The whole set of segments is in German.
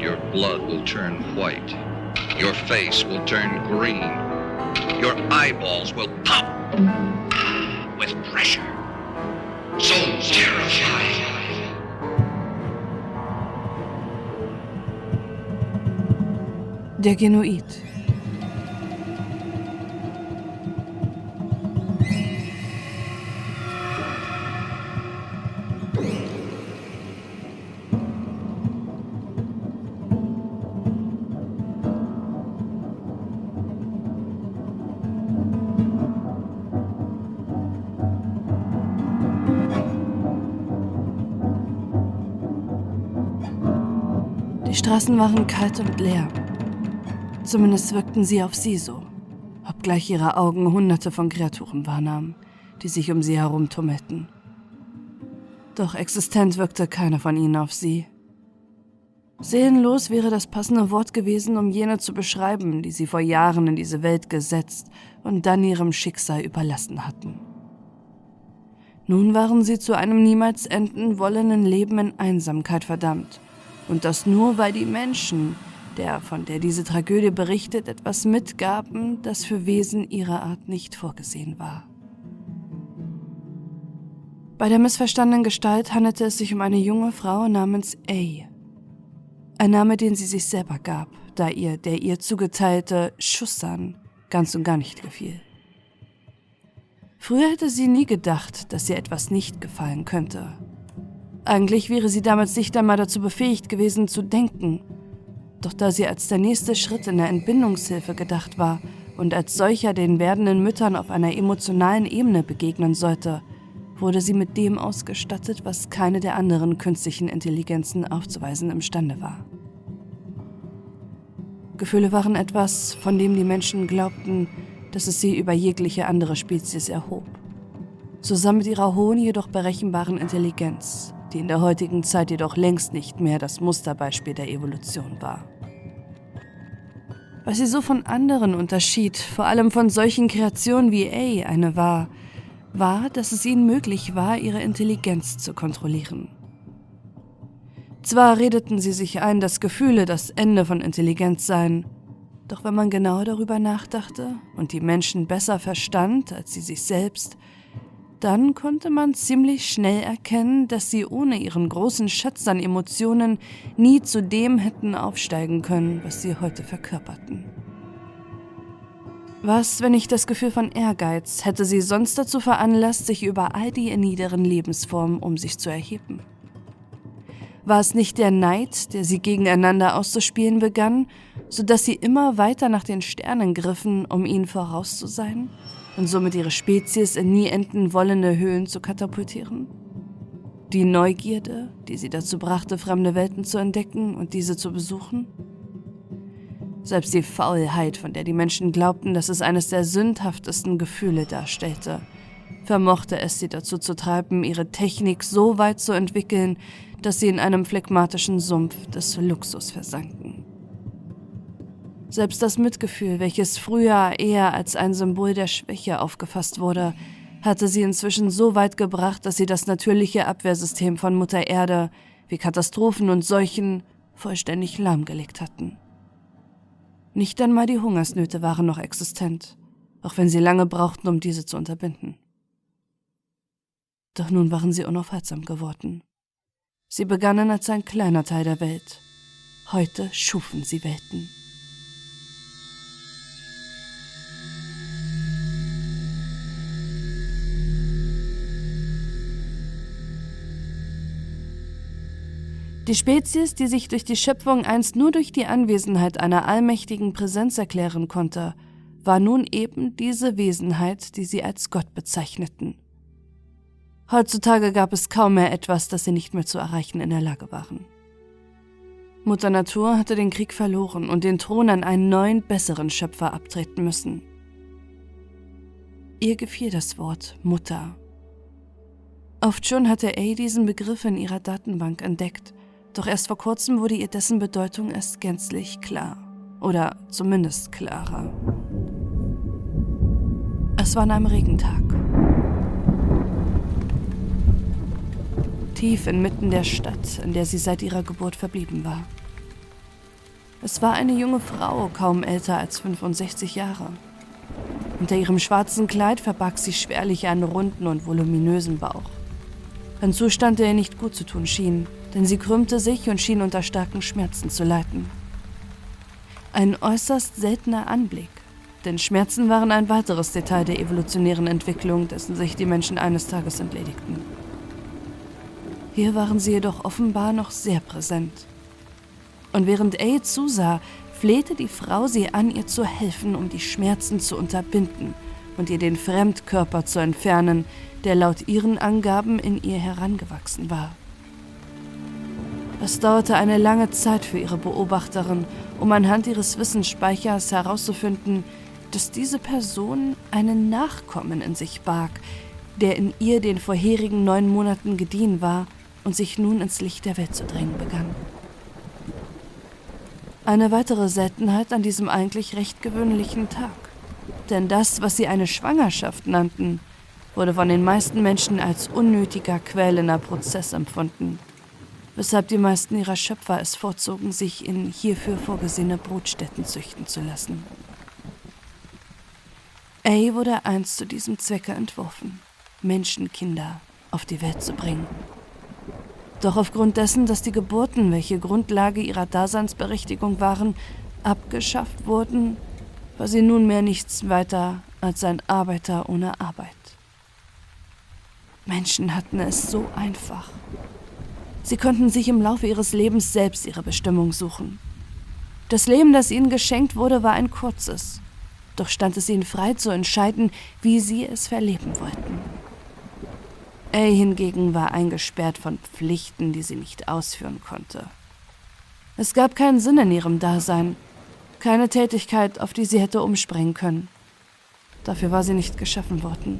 your blood will turn white. Your face will turn green. Your eyeballs will pop with pressure. So terrifying. Der Straßen waren kalt und leer. Zumindest wirkten sie auf sie so, obgleich ihre Augen hunderte von Kreaturen wahrnahmen, die sich um sie herum tummelten. Doch existent wirkte keiner von ihnen auf sie. Seelenlos wäre das passende Wort gewesen, um jene zu beschreiben, die sie vor Jahren in diese Welt gesetzt und dann ihrem Schicksal überlassen hatten. Nun waren sie zu einem niemals enden wollenden Leben in Einsamkeit verdammt. Und das nur, weil die Menschen, der, von der diese Tragödie berichtet, etwas mitgaben, das für Wesen ihrer Art nicht vorgesehen war. Bei der missverstandenen Gestalt handelte es sich um eine junge Frau namens A. Ein Name, den sie sich selber gab, da ihr der ihr zugeteilte Schussan ganz und gar nicht gefiel. Früher hätte sie nie gedacht, dass ihr etwas nicht gefallen könnte. Eigentlich wäre sie damals nicht einmal dazu befähigt gewesen zu denken. Doch da sie als der nächste Schritt in der Entbindungshilfe gedacht war und als solcher den werdenden Müttern auf einer emotionalen Ebene begegnen sollte, wurde sie mit dem ausgestattet, was keine der anderen künstlichen Intelligenzen aufzuweisen imstande war. Gefühle waren etwas, von dem die Menschen glaubten, dass es sie über jegliche andere Spezies erhob. Zusammen mit ihrer hohen, jedoch berechenbaren Intelligenz, die in der heutigen Zeit jedoch längst nicht mehr das Musterbeispiel der Evolution war. Was sie so von anderen unterschied, vor allem von solchen Kreationen wie A eine war, war, dass es ihnen möglich war, ihre Intelligenz zu kontrollieren. Zwar redeten sie sich ein, dass Gefühle das Ende von Intelligenz seien, doch wenn man genau darüber nachdachte und die Menschen besser verstand als sie sich selbst, dann konnte man ziemlich schnell erkennen, dass sie ohne ihren großen Schatz an Emotionen nie zu dem hätten aufsteigen können, was sie heute verkörperten. Was, wenn nicht das Gefühl von Ehrgeiz, hätte sie sonst dazu veranlasst, sich über all die niederen Lebensformen um sich zu erheben? War es nicht der Neid, der sie gegeneinander auszuspielen begann, sodass sie immer weiter nach den Sternen griffen, um ihnen voraus zu sein und somit ihre Spezies in nie enden wollende Höhen zu katapultieren? Die Neugierde, die sie dazu brachte, fremde Welten zu entdecken und diese zu besuchen? Selbst die Faulheit, von der die Menschen glaubten, dass es eines der sündhaftesten Gefühle darstellte, vermochte es sie dazu zu treiben, ihre Technik so weit zu entwickeln, dass sie in einem phlegmatischen Sumpf des Luxus versanken. Selbst das Mitgefühl, welches früher eher als ein Symbol der Schwäche aufgefasst wurde, hatte sie inzwischen so weit gebracht, dass sie das natürliche Abwehrsystem von Mutter Erde, wie Katastrophen und Seuchen, vollständig lahmgelegt hatten. Nicht einmal die Hungersnöte waren noch existent, auch wenn sie lange brauchten, um diese zu unterbinden. Doch nun waren sie unaufhaltsam geworden. Sie begannen als ein kleiner Teil der Welt. Heute schufen sie Welten. Die Spezies, die sich durch die Schöpfung einst nur durch die Anwesenheit einer allmächtigen Präsenz erklären konnte, war nun eben diese Wesenheit, die sie als Gott bezeichneten. Heutzutage gab es kaum mehr etwas, das sie nicht mehr zu erreichen in der Lage waren. Mutter Natur hatte den Krieg verloren und den Thron an einen neuen, besseren Schöpfer abtreten müssen. Ihr gefiel das Wort Mutter. Oft schon hatte A diesen Begriff in ihrer Datenbank entdeckt doch erst vor kurzem wurde ihr dessen Bedeutung erst gänzlich klar. Oder zumindest klarer. Es war an einem Regentag. Tief inmitten der Stadt, in der sie seit ihrer Geburt verblieben war. Es war eine junge Frau, kaum älter als 65 Jahre. Unter ihrem schwarzen Kleid verbarg sie schwerlich einen runden und voluminösen Bauch. Ein Zustand, der ihr nicht gut zu tun schien, denn sie krümmte sich und schien unter starken Schmerzen zu leiden. Ein äußerst seltener Anblick, denn Schmerzen waren ein weiteres Detail der evolutionären Entwicklung, dessen sich die Menschen eines Tages entledigten. Hier waren sie jedoch offenbar noch sehr präsent. Und während A zusah, flehte die Frau sie an, ihr zu helfen, um die Schmerzen zu unterbinden und ihr den Fremdkörper zu entfernen, der laut ihren Angaben in ihr herangewachsen war. Es dauerte eine lange Zeit für ihre Beobachterin, um anhand ihres Wissensspeichers herauszufinden, dass diese Person einen Nachkommen in sich barg, der in ihr den vorherigen neun Monaten gediehen war und sich nun ins Licht der Welt zu drängen begann. Eine weitere Seltenheit an diesem eigentlich recht gewöhnlichen Tag. Denn das, was sie eine Schwangerschaft nannten, wurde von den meisten Menschen als unnötiger, quälender Prozess empfunden, weshalb die meisten ihrer Schöpfer es vorzogen, sich in hierfür vorgesehene Brutstätten züchten zu lassen. A wurde einst zu diesem Zwecke entworfen, Menschenkinder auf die Welt zu bringen. Doch aufgrund dessen, dass die Geburten, welche Grundlage ihrer Daseinsberechtigung waren, abgeschafft wurden, war sie nunmehr nichts weiter als ein Arbeiter ohne Arbeit. Menschen hatten es so einfach. Sie konnten sich im Laufe ihres Lebens selbst ihre Bestimmung suchen. Das Leben, das ihnen geschenkt wurde, war ein kurzes, doch stand es ihnen frei zu entscheiden, wie sie es verleben wollten. A hingegen war eingesperrt von Pflichten, die sie nicht ausführen konnte. Es gab keinen Sinn in ihrem Dasein, keine Tätigkeit, auf die sie hätte umspringen können. Dafür war sie nicht geschaffen worden.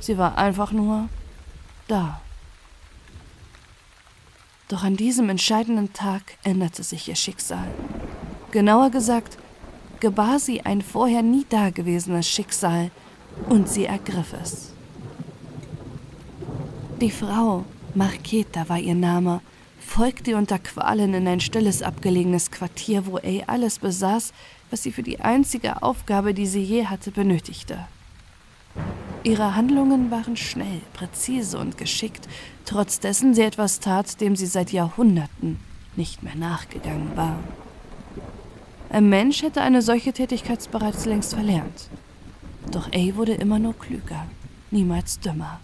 Sie war einfach nur da. Doch an diesem entscheidenden Tag änderte sich ihr Schicksal. Genauer gesagt, gebar sie ein vorher nie dagewesenes Schicksal und sie ergriff es. Die Frau, Marketa war ihr Name, folgte unter Qualen in ein stilles, abgelegenes Quartier, wo A alles besaß, was sie für die einzige Aufgabe, die sie je hatte, benötigte. Ihre Handlungen waren schnell, präzise und geschickt, trotz dessen sie etwas tat, dem sie seit Jahrhunderten nicht mehr nachgegangen war. Ein Mensch hätte eine solche Tätigkeit bereits längst verlernt. Doch A wurde immer nur klüger, niemals dümmer.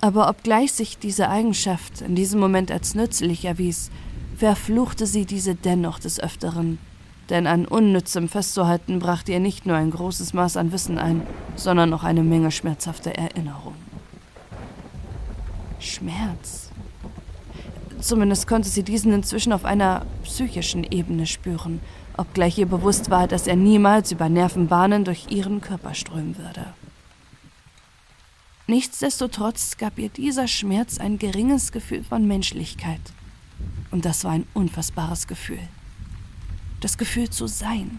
Aber obgleich sich diese Eigenschaft in diesem Moment als nützlich erwies, verfluchte sie diese dennoch des Öfteren, denn an Unnützem festzuhalten brachte ihr nicht nur ein großes Maß an Wissen ein, sondern auch eine Menge schmerzhafter Erinnerung. Schmerz. Zumindest konnte sie diesen inzwischen auf einer psychischen Ebene spüren, obgleich ihr bewusst war, dass er niemals über Nervenbahnen durch ihren Körper strömen würde. Nichtsdestotrotz gab ihr dieser Schmerz ein geringes Gefühl von Menschlichkeit. Und das war ein unfassbares Gefühl. Das Gefühl zu sein.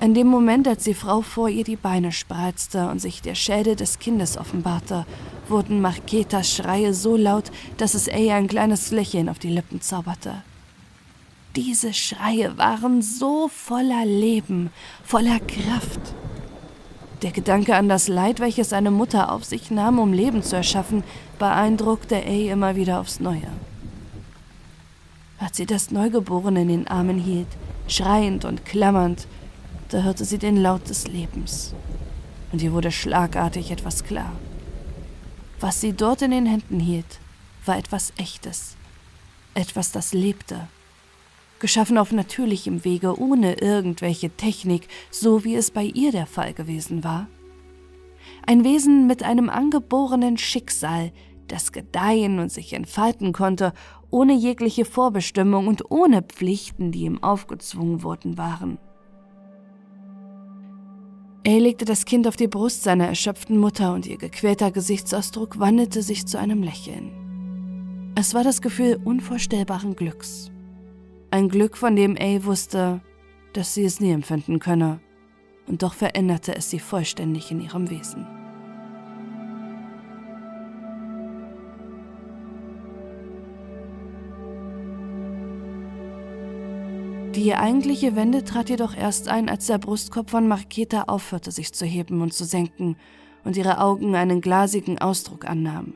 In dem Moment, als die Frau vor ihr die Beine spreizte und sich der Schädel des Kindes offenbarte, wurden Marketas Schreie so laut, dass es A ein kleines Lächeln auf die Lippen zauberte. Diese Schreie waren so voller Leben, voller Kraft. Der Gedanke an das Leid, welches eine Mutter auf sich nahm, um Leben zu erschaffen, beeindruckte A immer wieder aufs Neue. Als sie das Neugeborene in den Armen hielt, schreiend und klammernd, da hörte sie den Laut des Lebens. Und ihr wurde schlagartig etwas klar. Was sie dort in den Händen hielt, war etwas Echtes, etwas, das lebte geschaffen auf natürlichem Wege, ohne irgendwelche Technik, so wie es bei ihr der Fall gewesen war. Ein Wesen mit einem angeborenen Schicksal, das gedeihen und sich entfalten konnte, ohne jegliche Vorbestimmung und ohne Pflichten, die ihm aufgezwungen worden waren. Er legte das Kind auf die Brust seiner erschöpften Mutter und ihr gequälter Gesichtsausdruck wandelte sich zu einem Lächeln. Es war das Gefühl unvorstellbaren Glücks. Ein Glück, von dem A wusste, dass sie es nie empfinden könne, und doch veränderte es sie vollständig in ihrem Wesen. Die eigentliche Wende trat jedoch erst ein, als der Brustkorb von Marketa aufhörte, sich zu heben und zu senken und ihre Augen einen glasigen Ausdruck annahmen.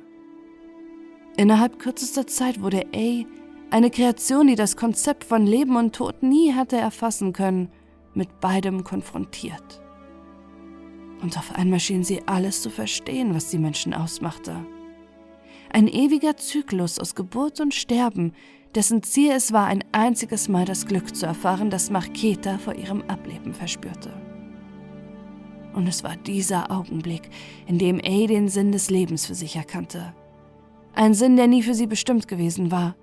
Innerhalb kürzester Zeit wurde A, eine Kreation, die das Konzept von Leben und Tod nie hatte erfassen können, mit beidem konfrontiert. Und auf einmal schien sie alles zu verstehen, was die Menschen ausmachte. Ein ewiger Zyklus aus Geburt und Sterben, dessen Ziel es war, ein einziges Mal das Glück zu erfahren, das Marketa vor ihrem Ableben verspürte. Und es war dieser Augenblick, in dem A den Sinn des Lebens für sich erkannte. Ein Sinn, der nie für sie bestimmt gewesen war,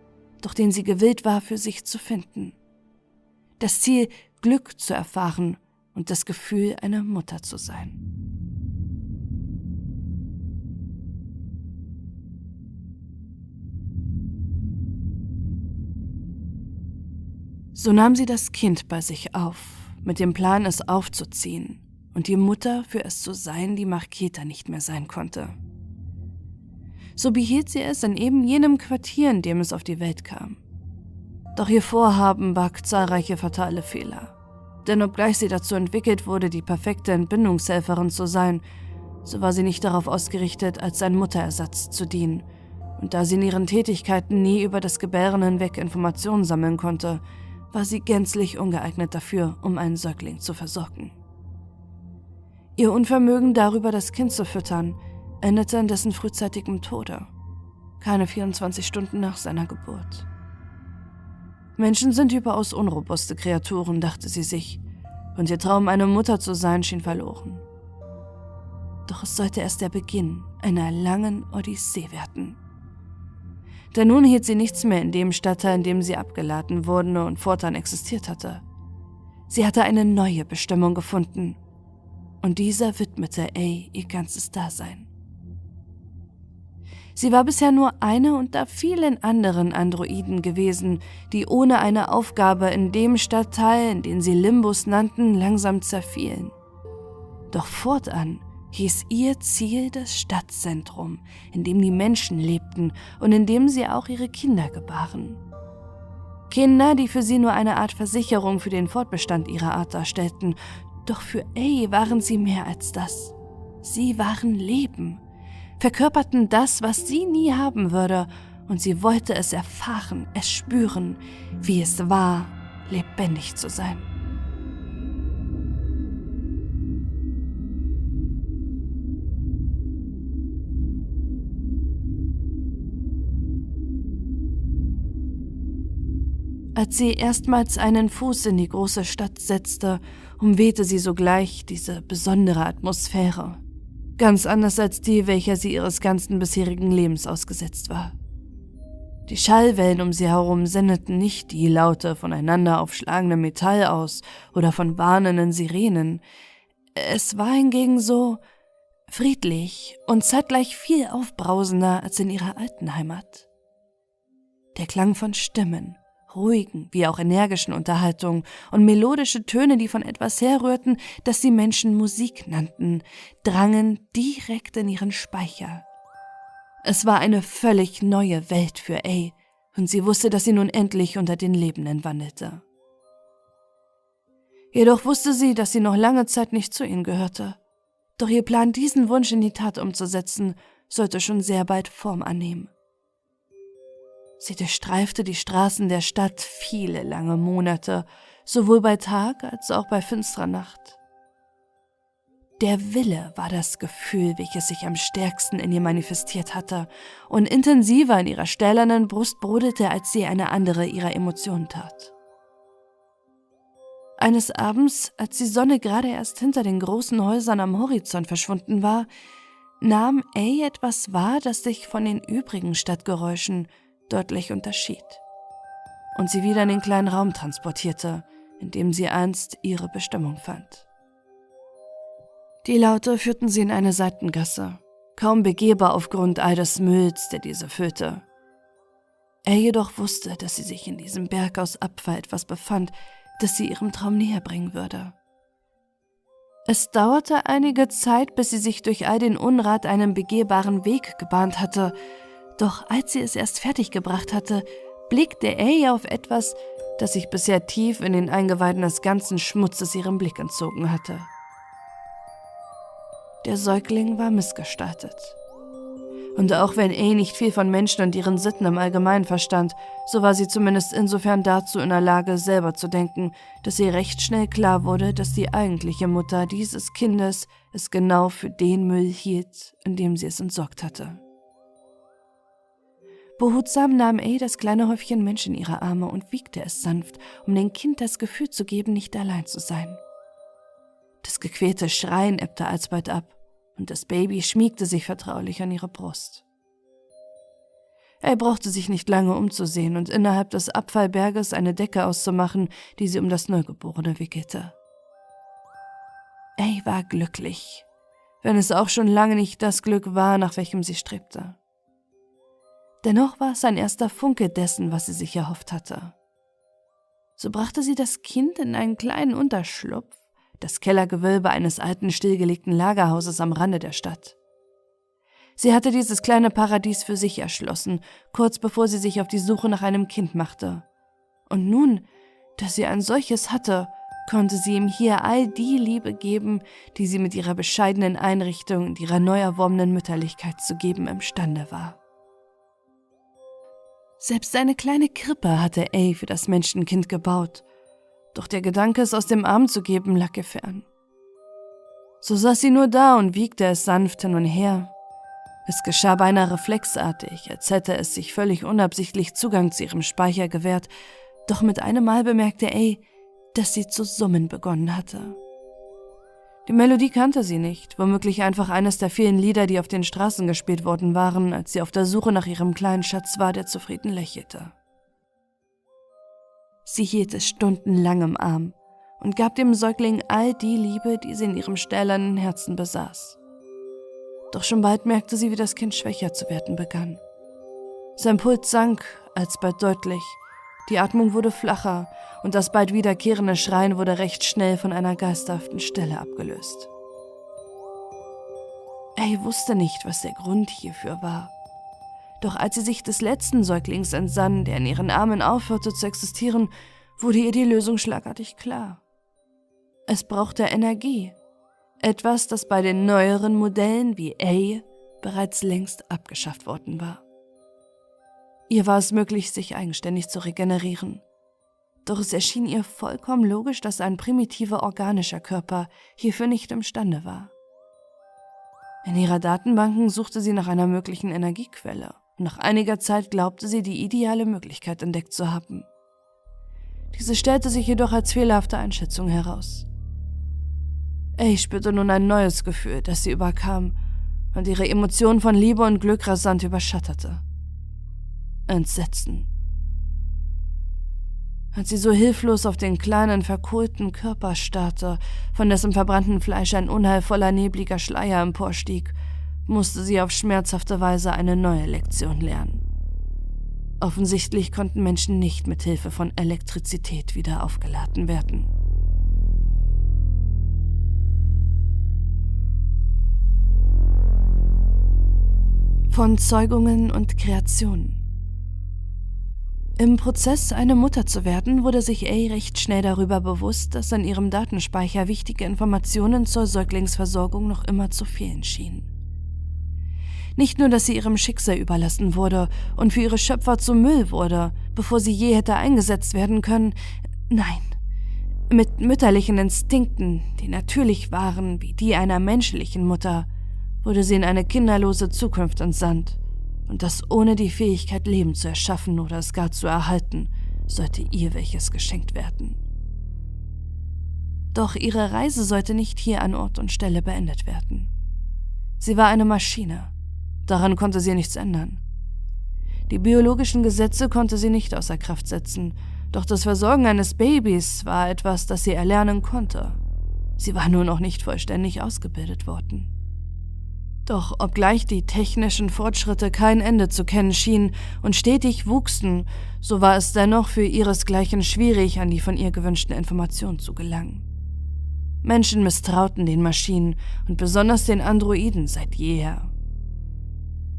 doch den sie gewillt war, für sich zu finden. Das Ziel, Glück zu erfahren und das Gefühl, eine Mutter zu sein. So nahm sie das Kind bei sich auf, mit dem Plan, es aufzuziehen und die Mutter für es zu sein, die Marketa nicht mehr sein konnte. So behielt sie es in eben jenem Quartier, in dem es auf die Welt kam. Doch ihr Vorhaben barg zahlreiche fatale Fehler. Denn obgleich sie dazu entwickelt wurde, die perfekte Entbindungshelferin zu sein, so war sie nicht darauf ausgerichtet, als ein Mutterersatz zu dienen. Und da sie in ihren Tätigkeiten nie über das Gebären hinweg Informationen sammeln konnte, war sie gänzlich ungeeignet dafür, um einen Säugling zu versorgen. Ihr Unvermögen darüber, das Kind zu füttern, endete in dessen frühzeitigem Tode, keine 24 Stunden nach seiner Geburt. Menschen sind überaus unrobuste Kreaturen, dachte sie sich, und ihr Traum, eine Mutter zu sein, schien verloren. Doch es sollte erst der Beginn einer langen Odyssee werden. Denn nun hielt sie nichts mehr in dem Stadtteil, in dem sie abgeladen wurde und fortan existiert hatte. Sie hatte eine neue Bestimmung gefunden, und dieser widmete A ihr ganzes Dasein. Sie war bisher nur eine unter vielen anderen Androiden gewesen, die ohne eine Aufgabe in dem Stadtteil, in den sie Limbus nannten, langsam zerfielen. Doch fortan hieß ihr Ziel das Stadtzentrum, in dem die Menschen lebten und in dem sie auch ihre Kinder gebaren. Kinder, die für sie nur eine Art Versicherung für den Fortbestand ihrer Art darstellten, doch für A waren sie mehr als das. Sie waren Leben verkörperten das, was sie nie haben würde, und sie wollte es erfahren, es spüren, wie es war, lebendig zu sein. Als sie erstmals einen Fuß in die große Stadt setzte, umwehte sie sogleich diese besondere Atmosphäre. Ganz anders als die, welcher sie ihres ganzen bisherigen Lebens ausgesetzt war. Die Schallwellen um sie herum sendeten nicht die Laute voneinander aufschlagendem Metall aus oder von warnenden Sirenen. Es war hingegen so friedlich und zeitgleich viel aufbrausender als in ihrer alten Heimat. Der Klang von Stimmen, ruhigen wie auch energischen Unterhaltungen und melodische Töne, die von etwas herrührten, das die Menschen Musik nannten, drangen direkt in ihren Speicher. Es war eine völlig neue Welt für A, und sie wusste, dass sie nun endlich unter den Lebenden wandelte. Jedoch wusste sie, dass sie noch lange Zeit nicht zu ihnen gehörte. Doch ihr Plan, diesen Wunsch in die Tat umzusetzen, sollte schon sehr bald Form annehmen. Sie durchstreifte die Straßen der Stadt viele lange Monate, sowohl bei Tag als auch bei finsterer Nacht. Der Wille war das Gefühl, welches sich am stärksten in ihr manifestiert hatte und intensiver in ihrer stählernen Brust brodelte, als sie eine andere ihrer Emotionen tat. Eines Abends, als die Sonne gerade erst hinter den großen Häusern am Horizont verschwunden war, nahm A etwas wahr, das sich von den übrigen Stadtgeräuschen deutlich unterschied und sie wieder in den kleinen Raum transportierte, in dem sie einst ihre Bestimmung fand. Die Laute führten sie in eine Seitengasse, kaum begehbar aufgrund all des Mülls, der diese füllte. Er jedoch wusste, dass sie sich in diesem Berg aus Abfall etwas befand, das sie ihrem Traum näher bringen würde. Es dauerte einige Zeit, bis sie sich durch all den Unrat einen begehbaren Weg gebahnt hatte, doch als sie es erst fertiggebracht hatte, blickte A auf etwas, das sich bisher tief in den Eingeweiden des ganzen Schmutzes ihrem Blick entzogen hatte. Der Säugling war missgestaltet. Und auch wenn A nicht viel von Menschen und ihren Sitten im Allgemeinen verstand, so war sie zumindest insofern dazu in der Lage, selber zu denken, dass ihr recht schnell klar wurde, dass die eigentliche Mutter dieses Kindes es genau für den Müll hielt, in dem sie es entsorgt hatte. Behutsam nahm A das kleine Häufchen Mensch in ihre Arme und wiegte es sanft, um dem Kind das Gefühl zu geben, nicht allein zu sein. Das gequälte Schreien ebbte alsbald ab und das Baby schmiegte sich vertraulich an ihre Brust. Er brauchte sich nicht lange umzusehen und innerhalb des Abfallberges eine Decke auszumachen, die sie um das Neugeborene wickelte. Ey war glücklich, wenn es auch schon lange nicht das Glück war, nach welchem sie strebte. Dennoch war es ein erster Funke dessen, was sie sich erhofft hatte. So brachte sie das Kind in einen kleinen Unterschlupf, das Kellergewölbe eines alten stillgelegten Lagerhauses am Rande der Stadt. Sie hatte dieses kleine Paradies für sich erschlossen, kurz bevor sie sich auf die Suche nach einem Kind machte. Und nun, dass sie ein solches hatte, konnte sie ihm hier all die Liebe geben, die sie mit ihrer bescheidenen Einrichtung und ihrer neu erworbenen Mütterlichkeit zu geben imstande war. Selbst eine kleine Krippe hatte A für das Menschenkind gebaut doch der Gedanke, es aus dem Arm zu geben, lag ihr fern. So saß sie nur da und wiegte es sanft hin und her. Es geschah beinahe reflexartig, als hätte es sich völlig unabsichtlich Zugang zu ihrem Speicher gewährt, doch mit einem Mal bemerkte A, dass sie zu summen begonnen hatte. Die Melodie kannte sie nicht, womöglich einfach eines der vielen Lieder, die auf den Straßen gespielt worden waren, als sie auf der Suche nach ihrem kleinen Schatz war, der zufrieden lächelte. Sie hielt es stundenlang im Arm und gab dem Säugling all die Liebe, die sie in ihrem stählernen Herzen besaß. Doch schon bald merkte sie, wie das Kind schwächer zu werden begann. Sein Puls sank alsbald deutlich, die Atmung wurde flacher und das bald wiederkehrende Schreien wurde recht schnell von einer geisterhaften Stille abgelöst. Er wusste nicht, was der Grund hierfür war. Doch als sie sich des letzten Säuglings entsann, der in ihren Armen aufhörte zu existieren, wurde ihr die Lösung schlagartig klar. Es brauchte Energie. Etwas, das bei den neueren Modellen wie A bereits längst abgeschafft worden war. Ihr war es möglich, sich eigenständig zu regenerieren. Doch es erschien ihr vollkommen logisch, dass ein primitiver organischer Körper hierfür nicht imstande war. In ihrer Datenbanken suchte sie nach einer möglichen Energiequelle. Nach einiger Zeit glaubte sie, die ideale Möglichkeit entdeckt zu haben. Diese stellte sich jedoch als fehlerhafte Einschätzung heraus. Ich spürte nun ein neues Gefühl, das sie überkam und ihre Emotionen von Liebe und Glück rasant überschatterte. Entsetzen. Als sie so hilflos auf den kleinen, verkohlten Körper starrte, von dessen verbrannten Fleisch ein unheilvoller, nebliger Schleier emporstieg musste sie auf schmerzhafte Weise eine neue Lektion lernen. Offensichtlich konnten Menschen nicht mit Hilfe von Elektrizität wieder aufgeladen werden. Von Zeugungen und Kreationen. Im Prozess, eine Mutter zu werden, wurde sich A recht schnell darüber bewusst, dass an ihrem Datenspeicher wichtige Informationen zur Säuglingsversorgung noch immer zu fehlen schienen. Nicht nur, dass sie ihrem Schicksal überlassen wurde und für ihre Schöpfer zum Müll wurde, bevor sie je hätte eingesetzt werden können, nein. Mit mütterlichen Instinkten, die natürlich waren wie die einer menschlichen Mutter, wurde sie in eine kinderlose Zukunft entsandt. Und das ohne die Fähigkeit, Leben zu erschaffen oder es gar zu erhalten, sollte ihr welches geschenkt werden. Doch ihre Reise sollte nicht hier an Ort und Stelle beendet werden. Sie war eine Maschine, Daran konnte sie nichts ändern. Die biologischen Gesetze konnte sie nicht außer Kraft setzen, doch das Versorgen eines Babys war etwas, das sie erlernen konnte. Sie war nur noch nicht vollständig ausgebildet worden. Doch obgleich die technischen Fortschritte kein Ende zu kennen schienen und stetig wuchsen, so war es dennoch für ihresgleichen schwierig, an die von ihr gewünschten Informationen zu gelangen. Menschen misstrauten den Maschinen und besonders den Androiden seit jeher.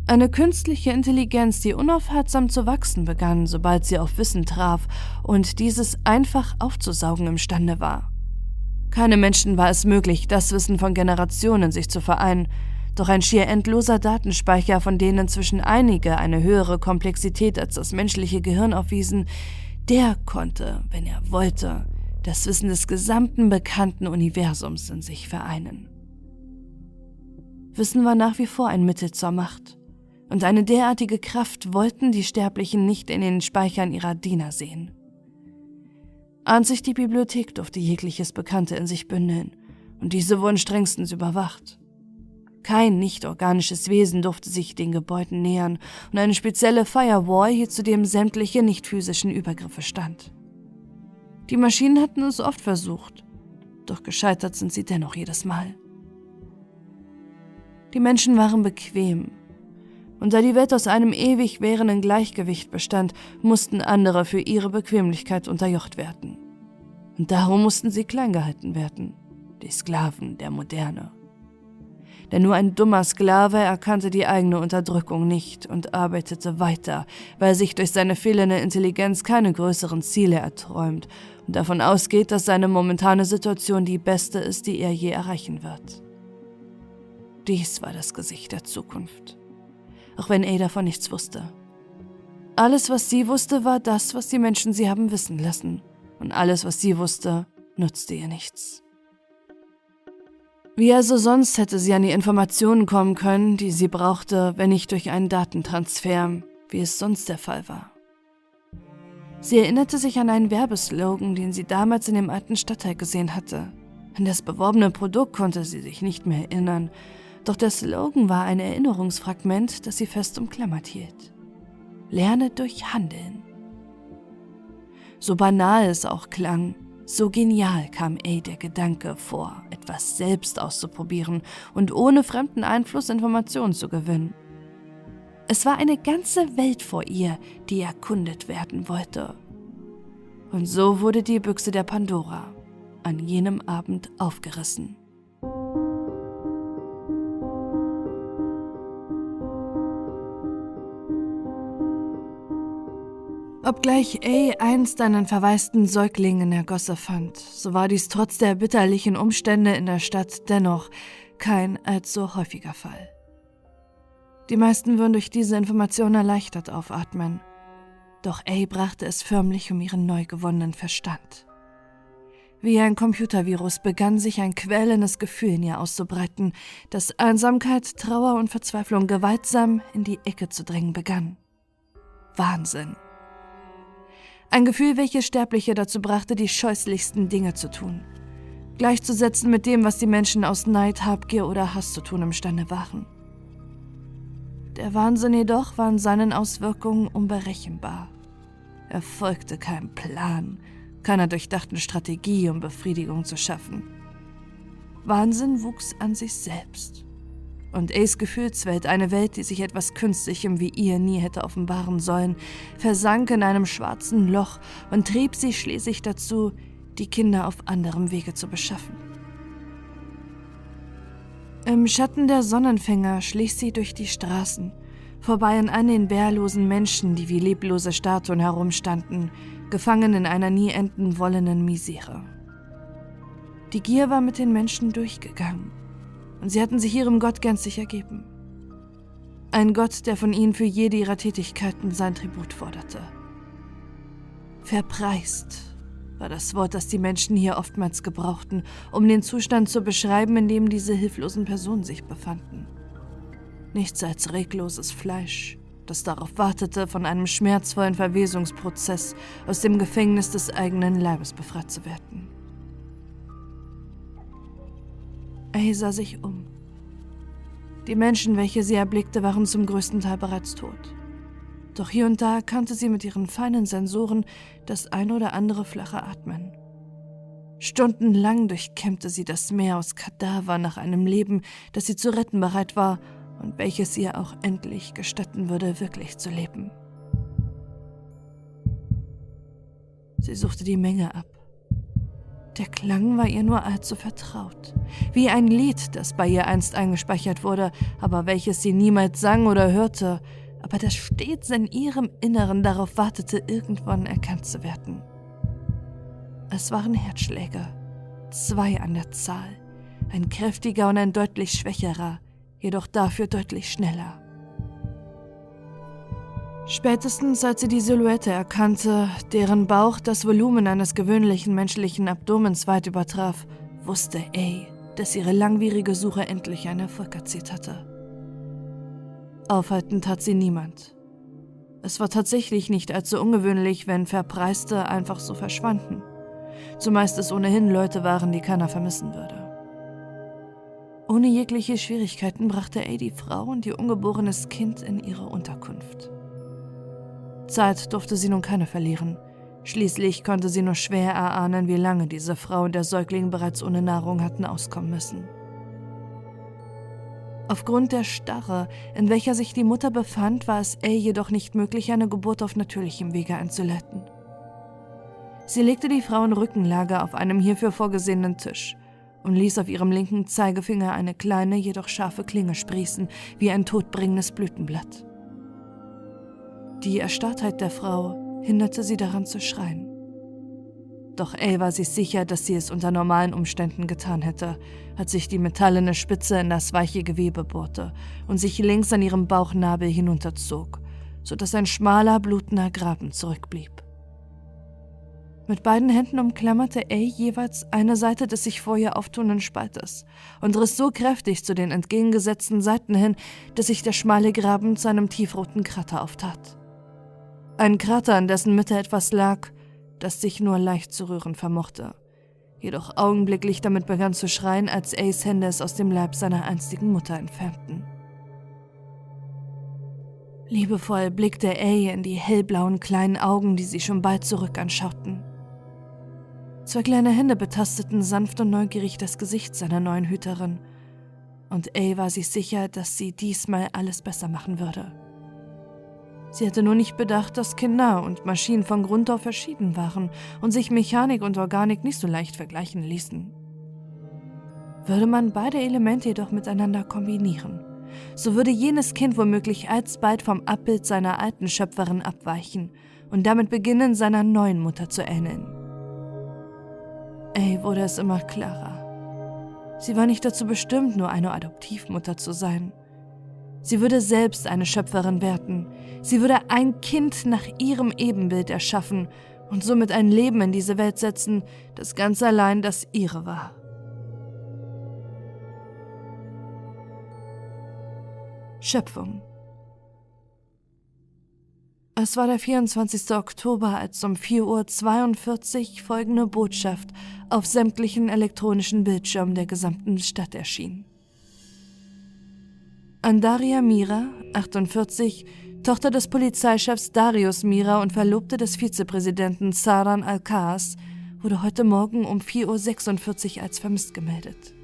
Eine künstliche Intelligenz, die unaufhaltsam zu wachsen begann, sobald sie auf Wissen traf und dieses einfach aufzusaugen imstande war. Keine Menschen war es möglich, das Wissen von Generationen sich zu vereinen, doch ein schier endloser Datenspeicher, von denen inzwischen einige eine höhere Komplexität als das menschliche Gehirn aufwiesen, der konnte, wenn er wollte, das Wissen des gesamten bekannten Universums in sich vereinen. Wissen war nach wie vor ein Mittel zur Macht, und eine derartige Kraft wollten die Sterblichen nicht in den Speichern ihrer Diener sehen. Einzig die Bibliothek durfte jegliches Bekannte in sich bündeln, und diese wurden strengstens überwacht. Kein nicht-organisches Wesen durfte sich den Gebäuden nähern, und eine spezielle Firewall hielt zudem sämtliche nicht-physischen Übergriffe stand. Die Maschinen hatten es oft versucht, doch gescheitert sind sie dennoch jedes Mal. Die Menschen waren bequem, und da die Welt aus einem ewig währenden Gleichgewicht bestand, mussten andere für ihre Bequemlichkeit unterjocht werden. Und darum mussten sie klein gehalten werden, die Sklaven der Moderne denn nur ein dummer Sklave erkannte die eigene Unterdrückung nicht und arbeitete weiter, weil sich durch seine fehlende Intelligenz keine größeren Ziele erträumt und davon ausgeht, dass seine momentane Situation die beste ist, die er je erreichen wird. Dies war das Gesicht der Zukunft, auch wenn Ada davon nichts wusste. Alles, was sie wusste, war das, was die Menschen sie haben wissen lassen, und alles, was sie wusste, nutzte ihr nichts. Wie also sonst hätte sie an die Informationen kommen können, die sie brauchte, wenn nicht durch einen Datentransfer, wie es sonst der Fall war. Sie erinnerte sich an einen Werbeslogan, den sie damals in dem alten Stadtteil gesehen hatte. An das beworbene Produkt konnte sie sich nicht mehr erinnern, doch der Slogan war ein Erinnerungsfragment, das sie fest umklammert hielt. Lerne durch Handeln. So banal es auch klang, so genial kam A der Gedanke vor, etwas selbst auszuprobieren und ohne fremden Einfluss Informationen zu gewinnen. Es war eine ganze Welt vor ihr, die erkundet werden wollte. Und so wurde die Büchse der Pandora an jenem Abend aufgerissen. Obgleich A einst einen verwaisten Säugling in der Gosse fand, so war dies trotz der bitterlichen Umstände in der Stadt dennoch kein allzu häufiger Fall. Die meisten würden durch diese Information erleichtert aufatmen, doch A brachte es förmlich um ihren neu gewonnenen Verstand. Wie ein Computervirus begann sich ein quälendes Gefühl in ihr auszubreiten, das Einsamkeit, Trauer und Verzweiflung gewaltsam in die Ecke zu drängen begann. Wahnsinn. Ein Gefühl, welches Sterbliche dazu brachte, die scheußlichsten Dinge zu tun. Gleichzusetzen mit dem, was die Menschen aus Neid, Habgier oder Hass zu tun imstande waren. Der Wahnsinn jedoch war in seinen Auswirkungen unberechenbar. Er folgte keinem Plan, keiner durchdachten Strategie, um Befriedigung zu schaffen. Wahnsinn wuchs an sich selbst und Ace Gefühlswelt, eine Welt, die sich etwas Künstlichem wie ihr nie hätte offenbaren sollen, versank in einem schwarzen Loch und trieb sie schließlich dazu, die Kinder auf anderem Wege zu beschaffen. Im Schatten der Sonnenfänger schlich sie durch die Straßen, vorbei an all den wehrlosen Menschen, die wie leblose Statuen herumstanden, gefangen in einer nie enden wollenden Misere. Die Gier war mit den Menschen durchgegangen und sie hatten sich ihrem Gott gänzlich ergeben. Ein Gott, der von ihnen für jede ihrer Tätigkeiten sein Tribut forderte. Verpreist war das Wort, das die Menschen hier oftmals gebrauchten, um den Zustand zu beschreiben, in dem diese hilflosen Personen sich befanden. Nichts als regloses Fleisch, das darauf wartete, von einem schmerzvollen Verwesungsprozess aus dem Gefängnis des eigenen Leibes befreit zu werden. Er sah sich um. Die Menschen, welche sie erblickte, waren zum größten Teil bereits tot. Doch hier und da erkannte sie mit ihren feinen Sensoren das ein oder andere flache Atmen. Stundenlang durchkämmte sie das Meer aus Kadaver nach einem Leben, das sie zu retten bereit war und welches ihr auch endlich gestatten würde, wirklich zu leben. Sie suchte die Menge ab Der Klang war ihr nur allzu vertraut. Wie ein Lied, das bei ihr einst eingespeichert wurde, aber welches sie niemals sang oder hörte, aber das stets in ihrem Inneren darauf wartete, irgendwann erkannt zu werden. Es waren Herzschläge, zwei an der Zahl, ein kräftiger und ein deutlich schwächerer, jedoch dafür deutlich schneller. Spätestens als sie die Silhouette erkannte, deren Bauch das Volumen eines gewöhnlichen menschlichen Abdomens weit übertraf, wusste A, dass ihre langwierige Suche endlich einen Erfolg erzielt hatte. Aufhalten tat sie niemand. Es war tatsächlich nicht allzu ungewöhnlich, wenn Verpreiste einfach so verschwanden. Zumeist es ohnehin Leute waren, die keiner vermissen würde. Ohne jegliche Schwierigkeiten brachte A die Frau und ihr ungeborenes Kind in ihre Unterkunft. Zeit durfte sie nun keine verlieren. Schließlich konnte sie nur schwer erahnen, wie lange diese Frau und der Säugling bereits ohne Nahrung hatten auskommen müssen. Aufgrund der Starre, in welcher sich die Mutter befand, war es A jedoch nicht möglich, eine Geburt auf natürlichem Wege einzuleiten. Sie legte die Frau in Rückenlage auf einem hierfür vorgesehenen Tisch und ließ auf ihrem linken Zeigefinger eine kleine, jedoch scharfe Klinge sprießen, wie ein todbringendes Blütenblatt. Die Erstarrtheit der Frau hinderte sie daran zu schreien. Doch A war sich sicher, dass sie es unter normalen Umständen getan hätte, als sich die metallene Spitze in das weiche Gewebe bohrte und sich links an ihrem Bauchnabel hinunterzog, sodass ein schmaler, blutender Graben zurückblieb. Mit beiden Händen umklammerte A jeweils eine Seite des sich vor ihr auftuenden Spaltes und riss so kräftig zu den entgegengesetzten Seiten hin, dass sich der schmale Graben zu einem tiefroten Krater auftat. Ein Krater, an dessen Mitte etwas lag, das sich nur leicht zu rühren vermochte, jedoch augenblicklich damit begann zu schreien, als Ace Hände es aus dem Leib seiner einstigen Mutter entfernten. Liebevoll blickte A in die hellblauen kleinen Augen, die sie schon bald zurück anschauten. Zwei kleine Hände betasteten sanft und neugierig das Gesicht seiner neuen Hüterin, und A war sich sicher, dass sie diesmal alles besser machen würde. Sie hatte nur nicht bedacht, dass Kinder und Maschinen von Grund auf verschieden waren und sich Mechanik und Organik nicht so leicht vergleichen ließen. Würde man beide Elemente jedoch miteinander kombinieren, so würde jenes Kind womöglich alsbald vom Abbild seiner alten Schöpferin abweichen und damit beginnen, seiner neuen Mutter zu ähneln. Ey, wurde es immer klarer. Sie war nicht dazu bestimmt, nur eine Adoptivmutter zu sein. Sie würde selbst eine Schöpferin werden. Sie würde ein Kind nach ihrem Ebenbild erschaffen und somit ein Leben in diese Welt setzen, das ganz allein das ihre war. Schöpfung. Es war der 24. Oktober, als um 4.42 Uhr folgende Botschaft auf sämtlichen elektronischen Bildschirmen der gesamten Stadt erschien. Andaria Mira, 48, Tochter des Polizeichefs Darius Mira und Verlobte des Vizepräsidenten Saran Al-Kaas, wurde heute Morgen um 4.46 Uhr als vermisst gemeldet.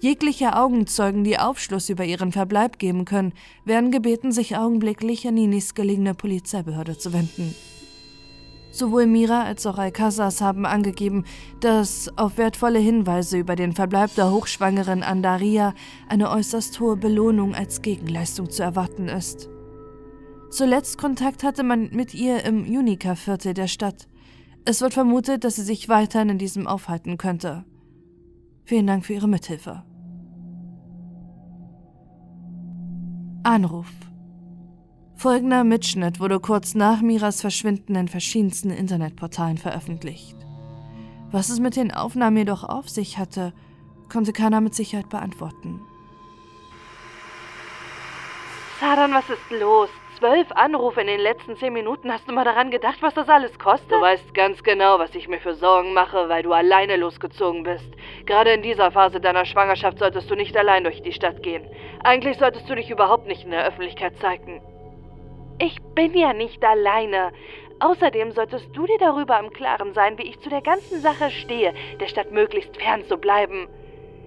Jegliche Augenzeugen, die Aufschluss über ihren Verbleib geben können, werden gebeten, sich augenblicklich an die nächstgelegene Polizeibehörde zu wenden. Sowohl Mira als auch Alcazas haben angegeben, dass auf wertvolle Hinweise über den Verbleib der hochschwangeren Andaria eine äußerst hohe Belohnung als Gegenleistung zu erwarten ist. Zuletzt Kontakt hatte man mit ihr im Unica-Viertel der Stadt. Es wird vermutet, dass sie sich weiterhin in diesem aufhalten könnte. Vielen Dank für Ihre Mithilfe. Anruf Folgender Mitschnitt wurde kurz nach Miras Verschwinden in verschiedensten Internetportalen veröffentlicht. Was es mit den Aufnahmen jedoch auf sich hatte, konnte keiner mit Sicherheit beantworten. Saran, was ist los? Zwölf Anrufe in den letzten zehn Minuten. Hast du mal daran gedacht, was das alles kostet? Du weißt ganz genau, was ich mir für Sorgen mache, weil du alleine losgezogen bist. Gerade in dieser Phase deiner Schwangerschaft solltest du nicht allein durch die Stadt gehen. Eigentlich solltest du dich überhaupt nicht in der Öffentlichkeit zeigen. Ich bin ja nicht alleine. Außerdem solltest du dir darüber im Klaren sein, wie ich zu der ganzen Sache stehe, der Stadt möglichst fern zu bleiben.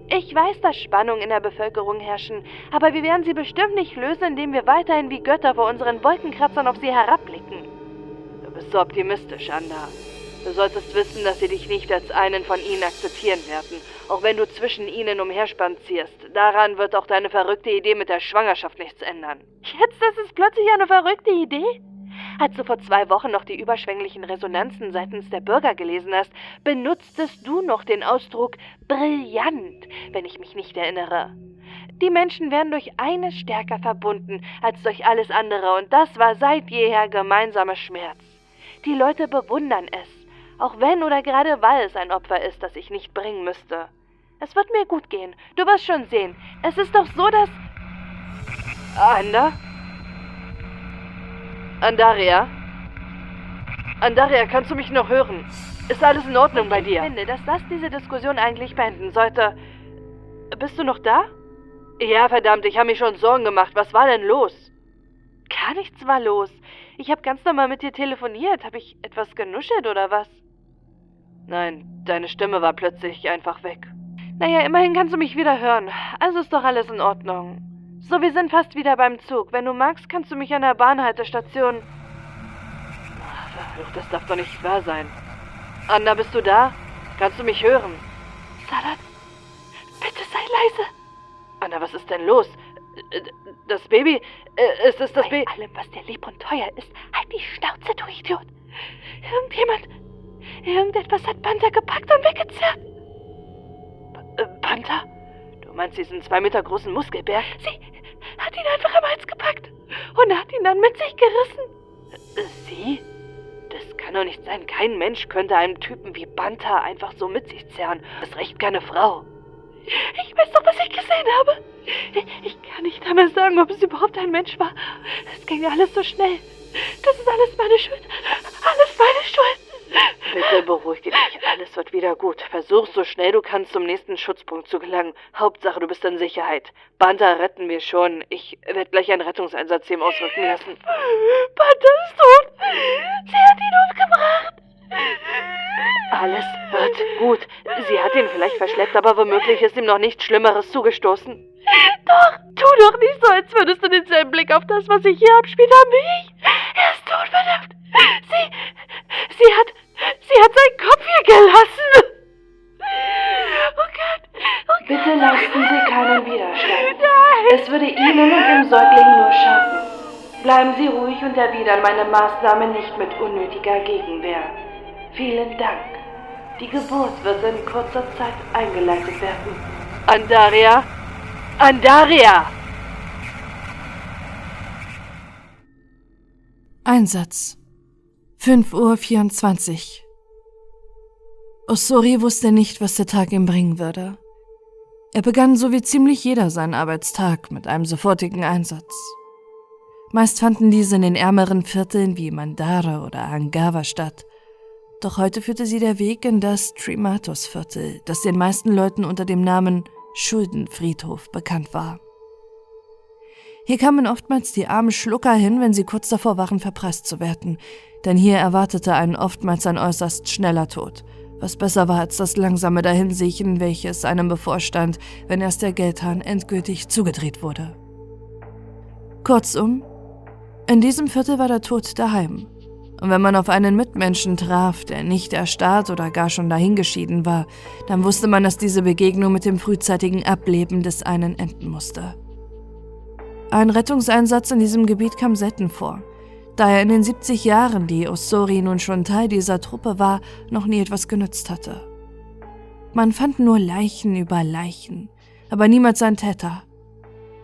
Ich weiß, dass Spannungen in der Bevölkerung herrschen, aber wir werden sie bestimmt nicht lösen, indem wir weiterhin wie Götter vor unseren Wolkenkratzern auf sie herabblicken. Du bist so optimistisch, Anda. Du solltest wissen, dass sie dich nicht als einen von ihnen akzeptieren werden, auch wenn du zwischen ihnen umherspazierst. Daran wird auch deine verrückte Idee mit der Schwangerschaft nichts ändern. Jetzt ist es plötzlich eine verrückte Idee? Als du vor zwei Wochen noch die überschwänglichen Resonanzen seitens der Bürger gelesen hast, benutztest du noch den Ausdruck brillant, wenn ich mich nicht erinnere. Die Menschen werden durch eines stärker verbunden als durch alles andere, und das war seit jeher gemeinsamer Schmerz. Die Leute bewundern es, auch wenn oder gerade weil es ein Opfer ist, das ich nicht bringen müsste. Es wird mir gut gehen, du wirst schon sehen. Es ist doch so, dass. Anda? Andaria? Andaria, kannst du mich noch hören? Ist alles in Ordnung bei dir? Ich finde, dass das diese Diskussion eigentlich beenden sollte. Bist du noch da? Ja, verdammt, ich habe mir schon Sorgen gemacht. Was war denn los? Gar nichts war los. Ich habe ganz normal mit dir telefoniert. Habe ich etwas genuschelt oder was? Nein, deine Stimme war plötzlich einfach weg. Naja, immerhin kannst du mich wieder hören. Also ist doch alles in Ordnung. So, wir sind fast wieder beim Zug. Wenn du magst, kannst du mich an der Bahnhaltestation. Ach, das darf doch nicht wahr sein. Anna, bist du da? Kannst du mich hören? Salat, bitte sei leise. Anna, was ist denn los? Das Baby? Äh, ist es das Baby? Bei allem, was dir lieb und teuer ist, halt die Schnauze, du Idiot. Irgendjemand, irgendetwas hat Panther gepackt und weggezerrt. P äh, Panther? Du meinst diesen zwei Meter großen Muskelberg? Sie hat ihn einfach am Hals gepackt und hat ihn dann mit sich gerissen. Äh, sie? Das kann doch nicht sein. Kein Mensch könnte einen Typen wie Banta einfach so mit sich zerren. Das recht keine Frau. Ich weiß doch, was ich gesehen habe. Ich kann nicht einmal sagen, ob es überhaupt ein Mensch war. Es ging alles so schnell. Das ist alles meine Schuld. Alles meine Schuld. Bitte beruhig dich. Alles wird wieder gut. Versuch so schnell du kannst zum nächsten Schutzpunkt zu gelangen. Hauptsache, du bist in Sicherheit. Banta retten wir schon. Ich werde gleich einen Rettungseinsatzteam ausrücken lassen. Banta ist tot. Sie hat ihn umgebracht. Alles wird gut. Sie hat ihn vielleicht verschleppt, aber womöglich ist ihm noch nichts Schlimmeres zugestoßen. Doch, tu doch nicht so, als würdest du denselben Blick auf das, was sich hier abspielt, haben wie ich. Er ist tot, verdammt. Sie, sie hat, sie hat seinen Kopf hier gelassen. Oh Gott, oh Gott. Bitte leisten Sie keinen Widerstand. Nein. Es würde Ihnen und dem Säugling nur schaden. Bleiben Sie ruhig und erwidern meine Maßnahme nicht mit unnötiger Gegenwehr. Vielen Dank. Die Geburt wird in kurzer Zeit eingeleitet werden. Andaria? Andaria! Einsatz. 5.24 Uhr. Osori wusste nicht, was der Tag ihm bringen würde. Er begann so wie ziemlich jeder seinen Arbeitstag mit einem sofortigen Einsatz. Meist fanden diese in den ärmeren Vierteln wie Mandara oder Angava statt, doch heute führte sie der Weg in das Trimatos-Viertel, das den meisten Leuten unter dem Namen Schuldenfriedhof bekannt war. Hier kamen oftmals die armen Schlucker hin, wenn sie kurz davor waren, verpresst zu werden, denn hier erwartete einen oftmals ein äußerst schneller Tod, was besser war als das langsame Dahinsiechen, welches einem bevorstand, wenn erst der Geldhahn endgültig zugedreht wurde. Kurzum, in diesem Viertel war der Tod daheim, und wenn man auf einen Mitmenschen traf, der nicht erstarrt oder gar schon dahingeschieden war, dann wusste man, dass diese Begegnung mit dem frühzeitigen Ableben des einen enden musste. Ein Rettungseinsatz in diesem Gebiet kam selten vor, da er in den 70 Jahren, die Osori nun schon Teil dieser Truppe war, noch nie etwas genützt hatte. Man fand nur Leichen über Leichen, aber niemals ein Täter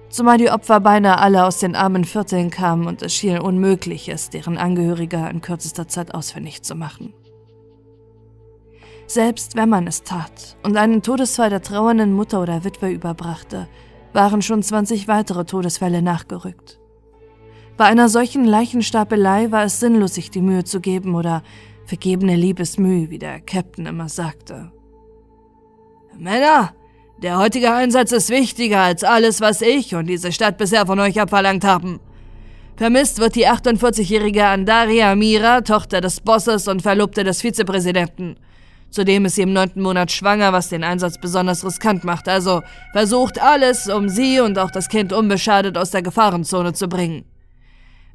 zumal die Opfer beinahe alle aus den armen Vierteln kamen und es schien unmöglich ist, deren Angehörige in kürzester Zeit ausfindig zu machen. Selbst wenn man es tat und einen Todesfall der trauernden Mutter oder Witwe überbrachte, waren schon 20 weitere Todesfälle nachgerückt. Bei einer solchen Leichenstapelei war es sinnlos, sich die Mühe zu geben oder vergebene Liebesmühe, wie der Captain immer sagte. Männer, der heutige Einsatz ist wichtiger als alles, was ich und diese Stadt bisher von euch abverlangt haben. Vermisst wird die 48-jährige Andaria Mira, Tochter des Bosses und Verlobte des Vizepräsidenten. Zudem ist sie im neunten Monat schwanger, was den Einsatz besonders riskant macht. Also versucht alles, um sie und auch das Kind unbeschadet aus der Gefahrenzone zu bringen.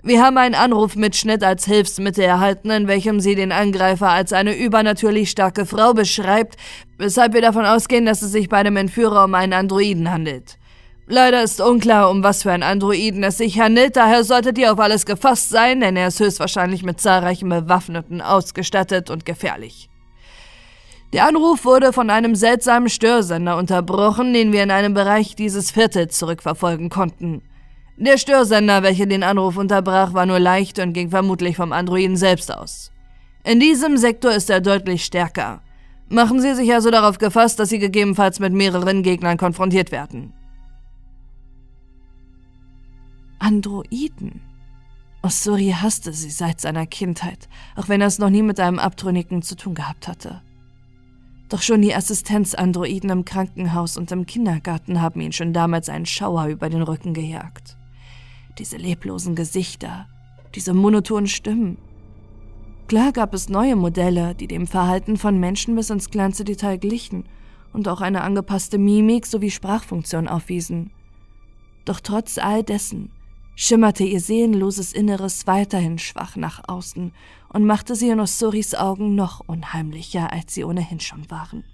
Wir haben einen Anrufmitschnitt als Hilfsmittel erhalten, in welchem sie den Angreifer als eine übernatürlich starke Frau beschreibt, weshalb wir davon ausgehen, dass es sich bei dem Entführer um einen Androiden handelt. Leider ist unklar, um was für einen Androiden es sich handelt, daher solltet ihr auf alles gefasst sein, denn er ist höchstwahrscheinlich mit zahlreichen Bewaffneten ausgestattet und gefährlich. Der Anruf wurde von einem seltsamen Störsender unterbrochen, den wir in einem Bereich dieses Viertels zurückverfolgen konnten. Der Störsender, welcher den Anruf unterbrach, war nur leicht und ging vermutlich vom Androiden selbst aus. In diesem Sektor ist er deutlich stärker. Machen Sie sich also darauf gefasst, dass Sie gegebenenfalls mit mehreren Gegnern konfrontiert werden. Androiden. Osuri hasste sie seit seiner Kindheit, auch wenn er es noch nie mit einem Abtrünnigen zu tun gehabt hatte. Doch schon die Assistenzandroiden im Krankenhaus und im Kindergarten haben ihn schon damals einen Schauer über den Rücken gejagt. Diese leblosen Gesichter, diese monotonen Stimmen. Klar gab es neue Modelle, die dem Verhalten von Menschen bis ins kleinste Detail glichen und auch eine angepasste Mimik sowie Sprachfunktion aufwiesen. Doch trotz all dessen schimmerte ihr seelenloses Inneres weiterhin schwach nach außen und machte sie in Ossuris Augen noch unheimlicher, als sie ohnehin schon waren.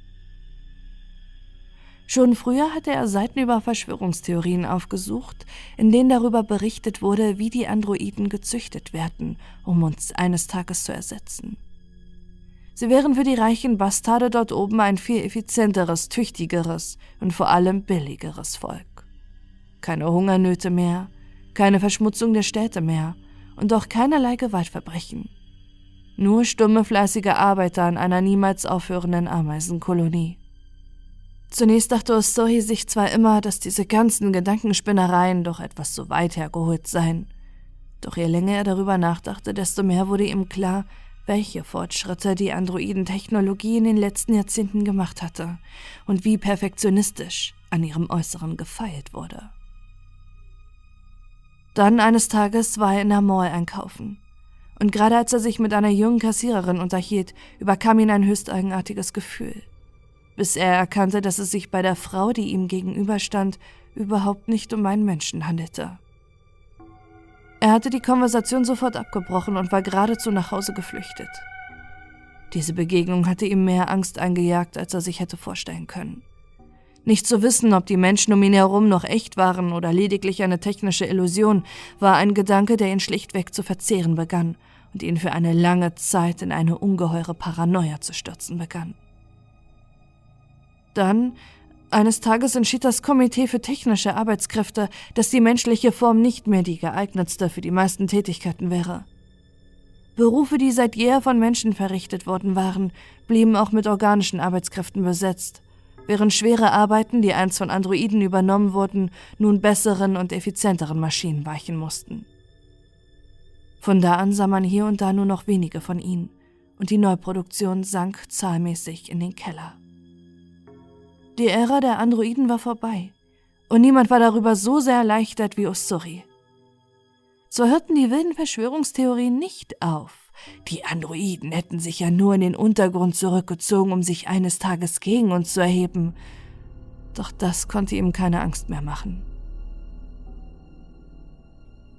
Schon früher hatte er Seiten über Verschwörungstheorien aufgesucht, in denen darüber berichtet wurde, wie die Androiden gezüchtet werden, um uns eines Tages zu ersetzen. Sie wären für die reichen Bastarde dort oben ein viel effizienteres, tüchtigeres und vor allem billigeres Volk. Keine Hungernöte mehr, keine Verschmutzung der Städte mehr und auch keinerlei Gewaltverbrechen. Nur stumme, fleißige Arbeiter an einer niemals aufhörenden Ameisenkolonie. Zunächst dachte Ostohi sich zwar immer, dass diese ganzen Gedankenspinnereien doch etwas zu weit hergeholt seien. Doch je länger er darüber nachdachte, desto mehr wurde ihm klar, welche Fortschritte die Androidentechnologie in den letzten Jahrzehnten gemacht hatte und wie perfektionistisch an ihrem Äußeren gefeilt wurde. Dann eines Tages war er in der Mall einkaufen. Und gerade als er sich mit einer jungen Kassiererin unterhielt, überkam ihn ein höchst eigenartiges Gefühl bis er erkannte, dass es sich bei der Frau, die ihm gegenüberstand, überhaupt nicht um einen Menschen handelte. Er hatte die Konversation sofort abgebrochen und war geradezu nach Hause geflüchtet. Diese Begegnung hatte ihm mehr Angst eingejagt, als er sich hätte vorstellen können. Nicht zu wissen, ob die Menschen um ihn herum noch echt waren oder lediglich eine technische Illusion, war ein Gedanke, der ihn schlichtweg zu verzehren begann und ihn für eine lange Zeit in eine ungeheure Paranoia zu stürzen begann. Dann, eines Tages entschied das Komitee für technische Arbeitskräfte, dass die menschliche Form nicht mehr die geeignetste für die meisten Tätigkeiten wäre. Berufe, die seit jeher von Menschen verrichtet worden waren, blieben auch mit organischen Arbeitskräften besetzt, während schwere Arbeiten, die einst von Androiden übernommen wurden, nun besseren und effizienteren Maschinen weichen mussten. Von da an sah man hier und da nur noch wenige von ihnen, und die Neuproduktion sank zahlmäßig in den Keller. Die Ära der Androiden war vorbei und niemand war darüber so sehr erleichtert wie Ussuri. So hörten die wilden Verschwörungstheorien nicht auf. Die Androiden hätten sich ja nur in den Untergrund zurückgezogen, um sich eines Tages gegen uns zu erheben. Doch das konnte ihm keine Angst mehr machen.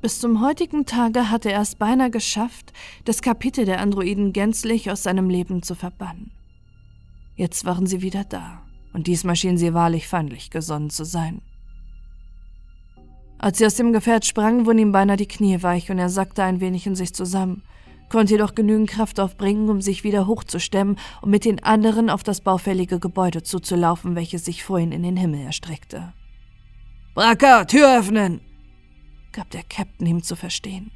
Bis zum heutigen Tage hatte er es beinahe geschafft, das Kapitel der Androiden gänzlich aus seinem Leben zu verbannen. Jetzt waren sie wieder da und diesmal schien sie wahrlich feindlich gesonnen zu sein. Als sie aus dem Gefährt sprang, wurden ihm beinahe die Knie weich und er sackte ein wenig in sich zusammen, konnte jedoch genügend Kraft aufbringen, um sich wieder hochzustemmen und mit den anderen auf das baufällige Gebäude zuzulaufen, welches sich vor ihn in den Himmel erstreckte. Bracker, Tür öffnen! gab der Captain ihm zu verstehen.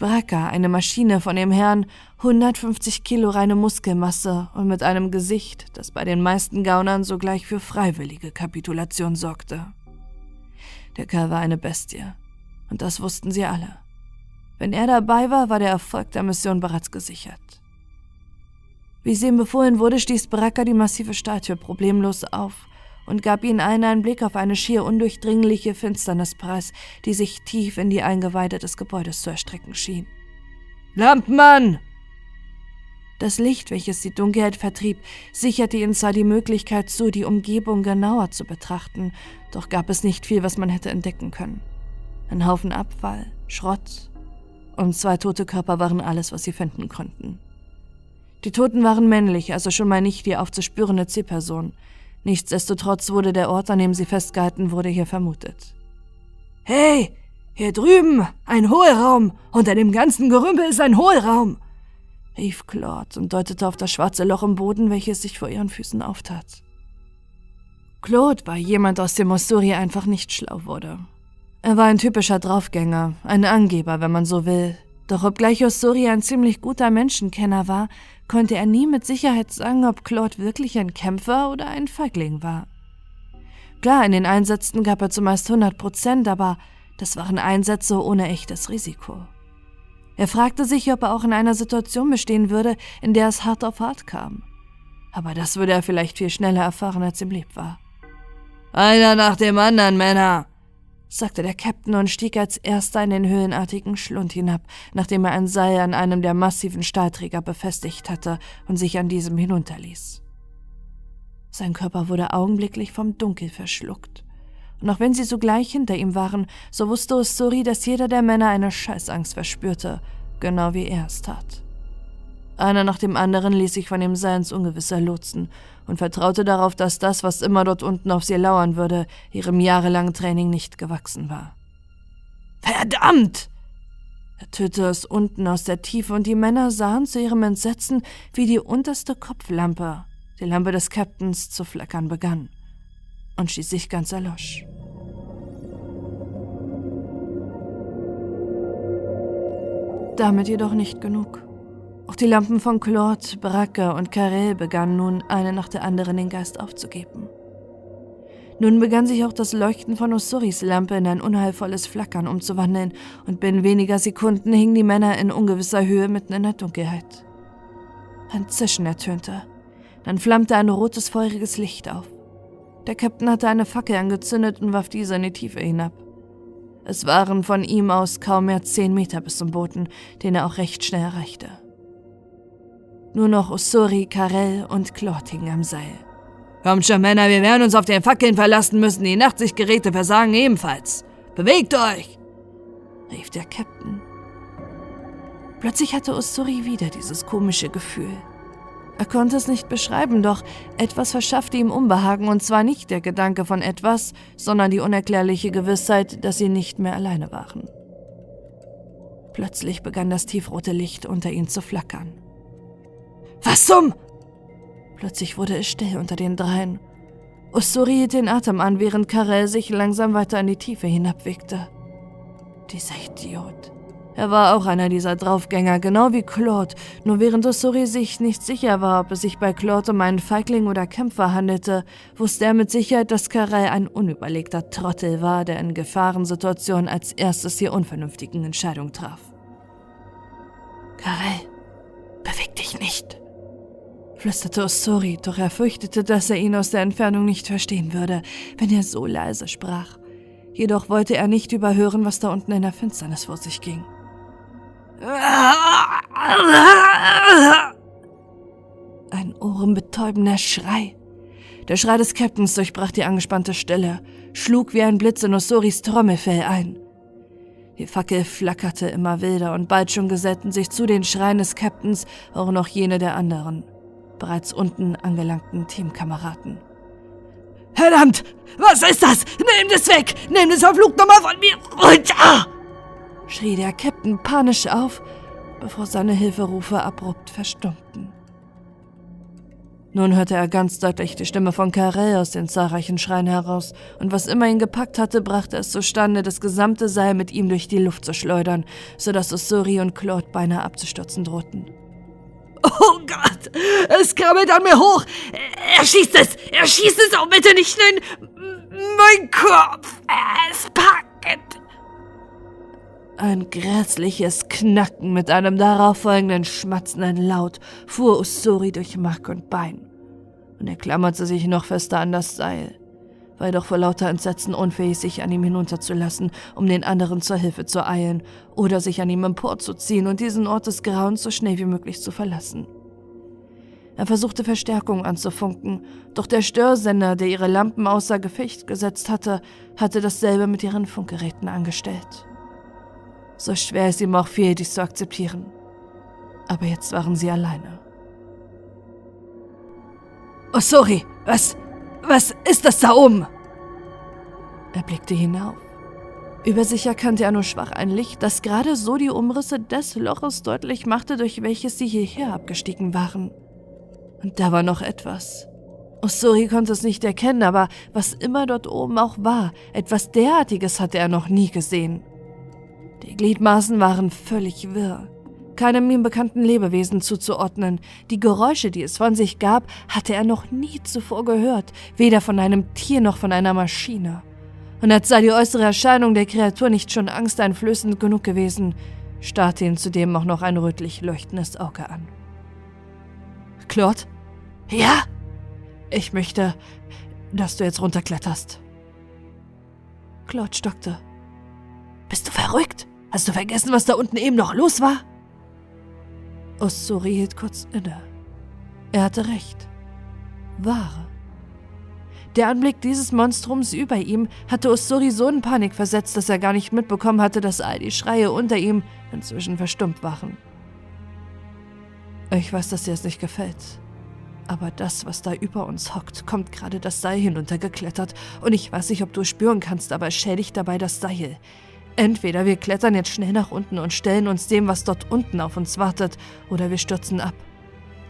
Bracker, eine Maschine von dem Herrn, 150 Kilo reine Muskelmasse und mit einem Gesicht, das bei den meisten Gaunern sogleich für freiwillige Kapitulation sorgte. Der Kerl war eine Bestie, und das wussten sie alle. Wenn er dabei war, war der Erfolg der Mission bereits gesichert. Wie es ihm befohlen wurde, stieß Bracker die massive Statue problemlos auf und gab ihnen allen einen Blick auf eine schier undurchdringliche Finsternis preis, die sich tief in die Eingeweide des Gebäudes zu erstrecken schien. Lampenmann! Das Licht, welches die Dunkelheit vertrieb, sicherte ihnen zwar die Möglichkeit zu, die Umgebung genauer zu betrachten, doch gab es nicht viel, was man hätte entdecken können. Ein Haufen Abfall, Schrott und zwei tote Körper waren alles, was sie finden konnten. Die Toten waren männlich, also schon mal nicht die aufzuspürende Zielperson. Nichtsdestotrotz wurde der Ort, an dem sie festgehalten wurde, hier vermutet. Hey, hier drüben, ein Hohlraum. Unter dem ganzen Gerümpel ist ein Hohlraum, rief Claude und deutete auf das schwarze Loch im Boden, welches sich vor ihren Füßen auftat. Claude war jemand, aus dem Mosturi einfach nicht schlau wurde. Er war ein typischer Draufgänger, ein Angeber, wenn man so will. Doch obgleich Osuri ein ziemlich guter Menschenkenner war, konnte er nie mit Sicherheit sagen, ob Claude wirklich ein Kämpfer oder ein Feigling war. Klar, in den Einsätzen gab er zumeist 100 Prozent, aber das waren Einsätze ohne echtes Risiko. Er fragte sich, ob er auch in einer Situation bestehen würde, in der es hart auf hart kam. Aber das würde er vielleicht viel schneller erfahren, als ihm lieb war. Einer nach dem anderen, Männer, sagte der Captain und stieg als erster in den höhenartigen Schlund hinab, nachdem er ein Seil an einem der massiven Stahlträger befestigt hatte und sich an diesem hinunterließ. Sein Körper wurde augenblicklich vom Dunkel verschluckt. Und auch wenn sie sogleich hinter ihm waren, so wusste Usuri, dass jeder der Männer eine Scheißangst verspürte, genau wie er es tat. Einer nach dem anderen ließ sich von dem Seil ins lotsen und vertraute darauf, dass das, was immer dort unten auf sie lauern würde, ihrem jahrelangen Training nicht gewachsen war. Verdammt! Er tötete es unten aus der Tiefe und die Männer sahen zu ihrem Entsetzen, wie die unterste Kopflampe, die Lampe des Captains, zu flackern begann und schließlich ganz erlosch. Damit jedoch nicht genug. Auch die Lampen von Claude, Bracke und Carrel begannen nun eine nach der anderen den Geist aufzugeben. Nun begann sich auch das Leuchten von Osuris Lampe in ein unheilvolles Flackern umzuwandeln, und binnen weniger Sekunden hingen die Männer in ungewisser Höhe mitten in der Dunkelheit. Ein Zischen ertönte. Dann flammte ein rotes, feuriges Licht auf. Der Captain hatte eine Fackel angezündet und warf diese in die Tiefe hinab. Es waren von ihm aus kaum mehr zehn Meter bis zum Boden, den er auch recht schnell erreichte. Nur noch Usuri, Karel und hingen am Seil. Kommt schon, Männer, wir werden uns auf den Fackeln verlassen müssen. Die Nachtsichtgeräte versagen ebenfalls. Bewegt euch! rief der Captain. Plötzlich hatte Usuri wieder dieses komische Gefühl. Er konnte es nicht beschreiben, doch etwas verschaffte ihm Unbehagen, und zwar nicht der Gedanke von etwas, sondern die unerklärliche Gewissheit, dass sie nicht mehr alleine waren. Plötzlich begann das tiefrote Licht unter ihnen zu flackern. Was zum? Plötzlich wurde es still unter den dreien. Usuri hielt den Atem an, während Karel sich langsam weiter in die Tiefe hinabwiegte. Dieser Idiot. Er war auch einer dieser Draufgänger, genau wie Claude, nur während Usuri sich nicht sicher war, ob es sich bei Claude um einen Feigling oder Kämpfer handelte, wusste er mit Sicherheit, dass Karel ein unüberlegter Trottel war, der in Gefahrensituationen als erstes die unvernünftigen Entscheidungen traf. Karel, beweg dich nicht flüsterte Osori, doch er fürchtete, dass er ihn aus der Entfernung nicht verstehen würde, wenn er so leise sprach. Jedoch wollte er nicht überhören, was da unten in der Finsternis vor sich ging. Ein ohrenbetäubender Schrei. Der Schrei des Captains durchbrach die angespannte Stille, schlug wie ein Blitz in Osoris Trommelfell ein. Die Fackel flackerte immer wilder und bald schon gesellten sich zu den Schreien des Captains auch noch jene der anderen bereits unten angelangten Teamkameraden. Verdammt! Was ist das? Nehmt es weg! Nehmt es auf Flugnummer von mir runter! schrie der Captain panisch auf, bevor seine Hilferufe abrupt verstummten. Nun hörte er ganz deutlich die Stimme von Karel aus den zahlreichen Schreien heraus, und was immer ihn gepackt hatte, brachte es zustande, das gesamte Seil mit ihm durch die Luft zu schleudern, sodass Usuri und Claude beinahe abzustürzen drohten. Oh Gott, es krabbelt an mir hoch. Er schießt es, er schießt es auch bitte nicht in mein Kopf. Es packt. Ein grässliches Knacken mit einem darauffolgenden schmatzenden Laut fuhr Usuri durch Mark und Bein. Und er klammerte sich noch fester an das Seil war jedoch vor lauter Entsetzen unfähig, sich an ihm hinunterzulassen, um den anderen zur Hilfe zu eilen oder sich an ihm emporzuziehen und diesen Ort des Grauens so schnell wie möglich zu verlassen. Er versuchte Verstärkung anzufunken, doch der Störsender, der ihre Lampen außer Gefecht gesetzt hatte, hatte dasselbe mit ihren Funkgeräten angestellt. So schwer es ihm auch fiel, dies zu akzeptieren. Aber jetzt waren sie alleine. Oh, sorry, was, was ist das da oben? Er blickte hinauf. Über sich erkannte er nur schwach ein Licht, das gerade so die Umrisse des Loches deutlich machte, durch welches sie hierher abgestiegen waren. Und da war noch etwas. Osuri konnte es nicht erkennen, aber was immer dort oben auch war, etwas derartiges hatte er noch nie gesehen. Die Gliedmaßen waren völlig wirr, keinem ihm bekannten Lebewesen zuzuordnen. Die Geräusche, die es von sich gab, hatte er noch nie zuvor gehört, weder von einem Tier noch von einer Maschine und als sei die äußere Erscheinung der Kreatur nicht schon angsteinflößend genug gewesen, starrte ihn zudem auch noch ein rötlich leuchtendes Auge an. Claude? Ja? Ich möchte, dass du jetzt runterkletterst. Claude stockte. Bist du verrückt? Hast du vergessen, was da unten eben noch los war? Ossuri hielt kurz inne. Er hatte recht. Wahre. Der Anblick dieses Monstrums über ihm hatte Usuri so in Panik versetzt, dass er gar nicht mitbekommen hatte, dass all die Schreie unter ihm inzwischen verstummt waren. Ich weiß, dass dir es nicht gefällt. Aber das, was da über uns hockt, kommt gerade das Seil hinuntergeklettert. Und ich weiß nicht, ob du es spüren kannst, aber es schädigt dabei das Seil. Entweder wir klettern jetzt schnell nach unten und stellen uns dem, was dort unten auf uns wartet, oder wir stürzen ab.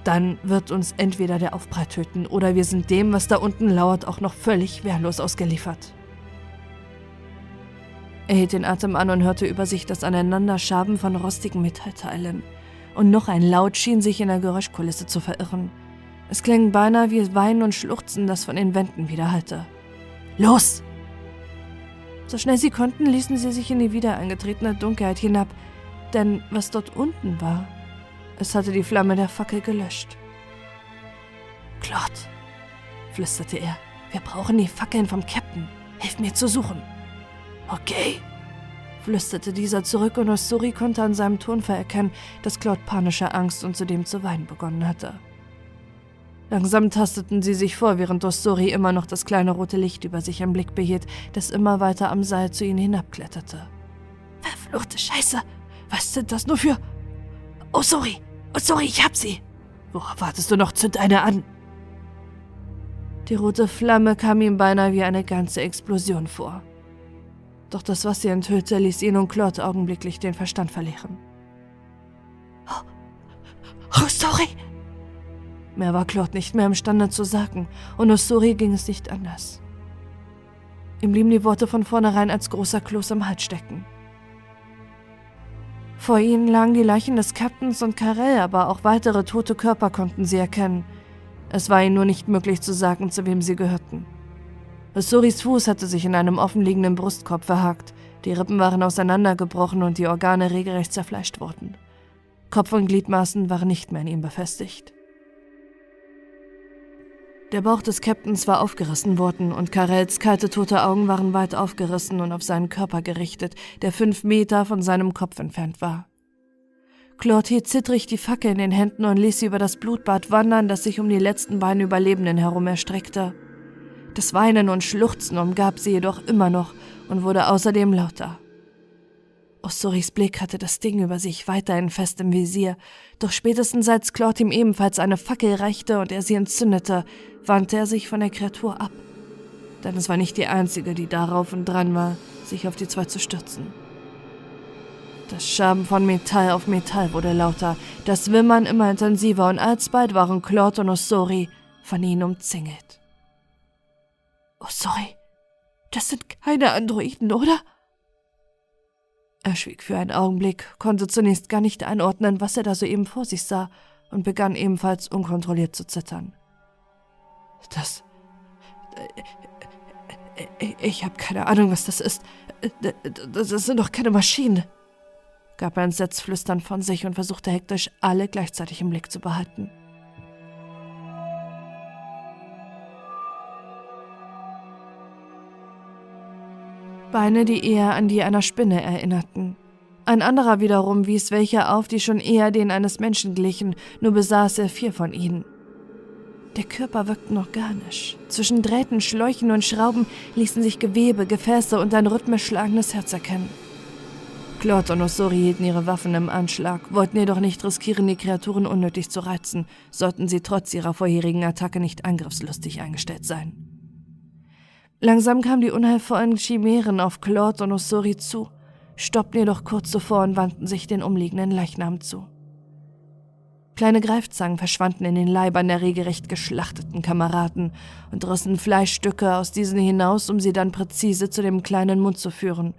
Dann wird uns entweder der Aufprall töten oder wir sind dem, was da unten lauert, auch noch völlig wehrlos ausgeliefert. Er hielt den Atem an und hörte über sich das Aneinanderschaben von rostigen Metallteilen. Und noch ein Laut schien sich in der Geräuschkulisse zu verirren. Es klang beinahe wie Weinen und Schluchzen, das von den Wänden widerhallte. Los! So schnell sie konnten, ließen sie sich in die wieder eingetretene Dunkelheit hinab, denn was dort unten war, es hatte die Flamme der Fackel gelöscht. Claude, flüsterte er, wir brauchen die Fackeln vom Captain. Hilf mir zu suchen. Okay, flüsterte dieser zurück und Osuri konnte an seinem Tonfall erkennen, dass Claude panische Angst und zudem zu weinen begonnen hatte. Langsam tasteten sie sich vor, während Osuri immer noch das kleine rote Licht über sich im Blick behielt, das immer weiter am Seil zu ihnen hinabkletterte. Verfluchte Scheiße! Was sind das nur für... Oh, sorry! Oh, sorry, ich hab sie. Worauf wartest du noch? Zünd eine an. Die rote Flamme kam ihm beinahe wie eine ganze Explosion vor. Doch das, was sie enthüllte, ließ ihn und Claude augenblicklich den Verstand verlieren. Oh, oh sorry. Mehr war Claude nicht mehr imstande zu sagen, und Osuri ging es nicht anders. Ihm blieben die Worte von vornherein als großer Kloß im Hals stecken. Vor ihnen lagen die Leichen des Captains und Karel, aber auch weitere tote Körper konnten sie erkennen. Es war ihnen nur nicht möglich zu sagen, zu wem sie gehörten. Suris Fuß hatte sich in einem offenliegenden Brustkorb verhakt, die Rippen waren auseinandergebrochen und die Organe regelrecht zerfleischt worden. Kopf und Gliedmaßen waren nicht mehr in ihm befestigt. Der Bauch des Captains war aufgerissen worden und Karels kalte tote Augen waren weit aufgerissen und auf seinen Körper gerichtet, der fünf Meter von seinem Kopf entfernt war. Claude hielt zittrig die Fackel in den Händen und ließ sie über das Blutbad wandern, das sich um die letzten beiden Überlebenden herum erstreckte. Das Weinen und Schluchzen umgab sie jedoch immer noch und wurde außerdem lauter. Ossoris Blick hatte das Ding über sich weiterhin fest im Visier, doch spätestens als Claude ihm ebenfalls eine Fackel reichte und er sie entzündete, wandte er sich von der Kreatur ab. Denn es war nicht die einzige, die darauf und dran war, sich auf die zwei zu stürzen. Das Schaben von Metall auf Metall wurde lauter, das Wimmern immer intensiver und alsbald waren Claude und Ossori von ihnen umzingelt. Ossori, das sind keine Androiden, oder? Er schwieg für einen Augenblick, konnte zunächst gar nicht einordnen, was er da soeben vor sich sah, und begann ebenfalls unkontrolliert zu zittern. Das. Ich habe keine Ahnung, was das ist. Das sind doch keine Maschinen, gab er entsetzt flüsternd von sich und versuchte hektisch, alle gleichzeitig im Blick zu behalten. Beine, die eher an die einer Spinne erinnerten. Ein anderer wiederum wies welche auf, die schon eher denen eines Menschen glichen, nur besaß er vier von ihnen. Der Körper wirkte organisch. Zwischen Drähten, Schläuchen und Schrauben ließen sich Gewebe, Gefäße und ein rhythmisch schlagendes Herz erkennen. Claude und Osori hielten ihre Waffen im Anschlag, wollten jedoch nicht riskieren, die Kreaturen unnötig zu reizen, sollten sie trotz ihrer vorherigen Attacke nicht angriffslustig eingestellt sein. Langsam kamen die unheilvollen Chimären auf Claude und Osori zu, stoppten jedoch kurz zuvor und wandten sich den umliegenden Leichnam zu. Kleine Greifzangen verschwanden in den Leibern der regelrecht geschlachteten Kameraden und rissen Fleischstücke aus diesen hinaus, um sie dann präzise zu dem kleinen Mund zu führen,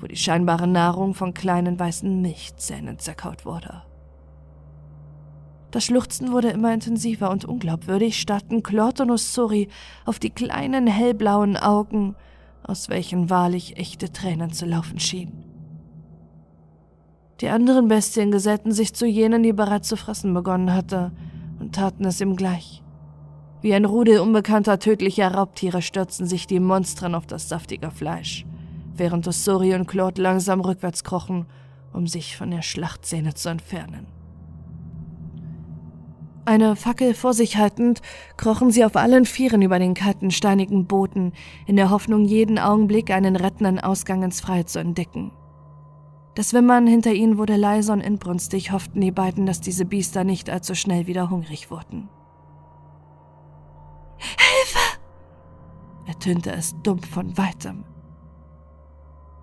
wo die scheinbare Nahrung von kleinen weißen Milchzähnen zerkaut wurde. Das Schluchzen wurde immer intensiver und unglaubwürdig starrten und Ussuri auf die kleinen hellblauen Augen, aus welchen wahrlich echte Tränen zu laufen schienen. Die anderen Bestien gesellten sich zu jenen, die bereits zu fressen begonnen hatte, und taten es ihm gleich. Wie ein Rudel unbekannter tödlicher Raubtiere stürzten sich die Monstren auf das saftige Fleisch während Ossori und Claude langsam rückwärts krochen, um sich von der Schlachtszene zu entfernen. Eine Fackel vor sich haltend, krochen sie auf allen Vieren über den kalten, steinigen Boden, in der Hoffnung, jeden Augenblick einen rettenden Ausgang ins Freie zu entdecken. Das Wimmern hinter ihnen wurde leiser und inbrünstig, hofften die beiden, dass diese Biester nicht allzu schnell wieder hungrig wurden. Hilfe! ertönte es dumpf von weitem.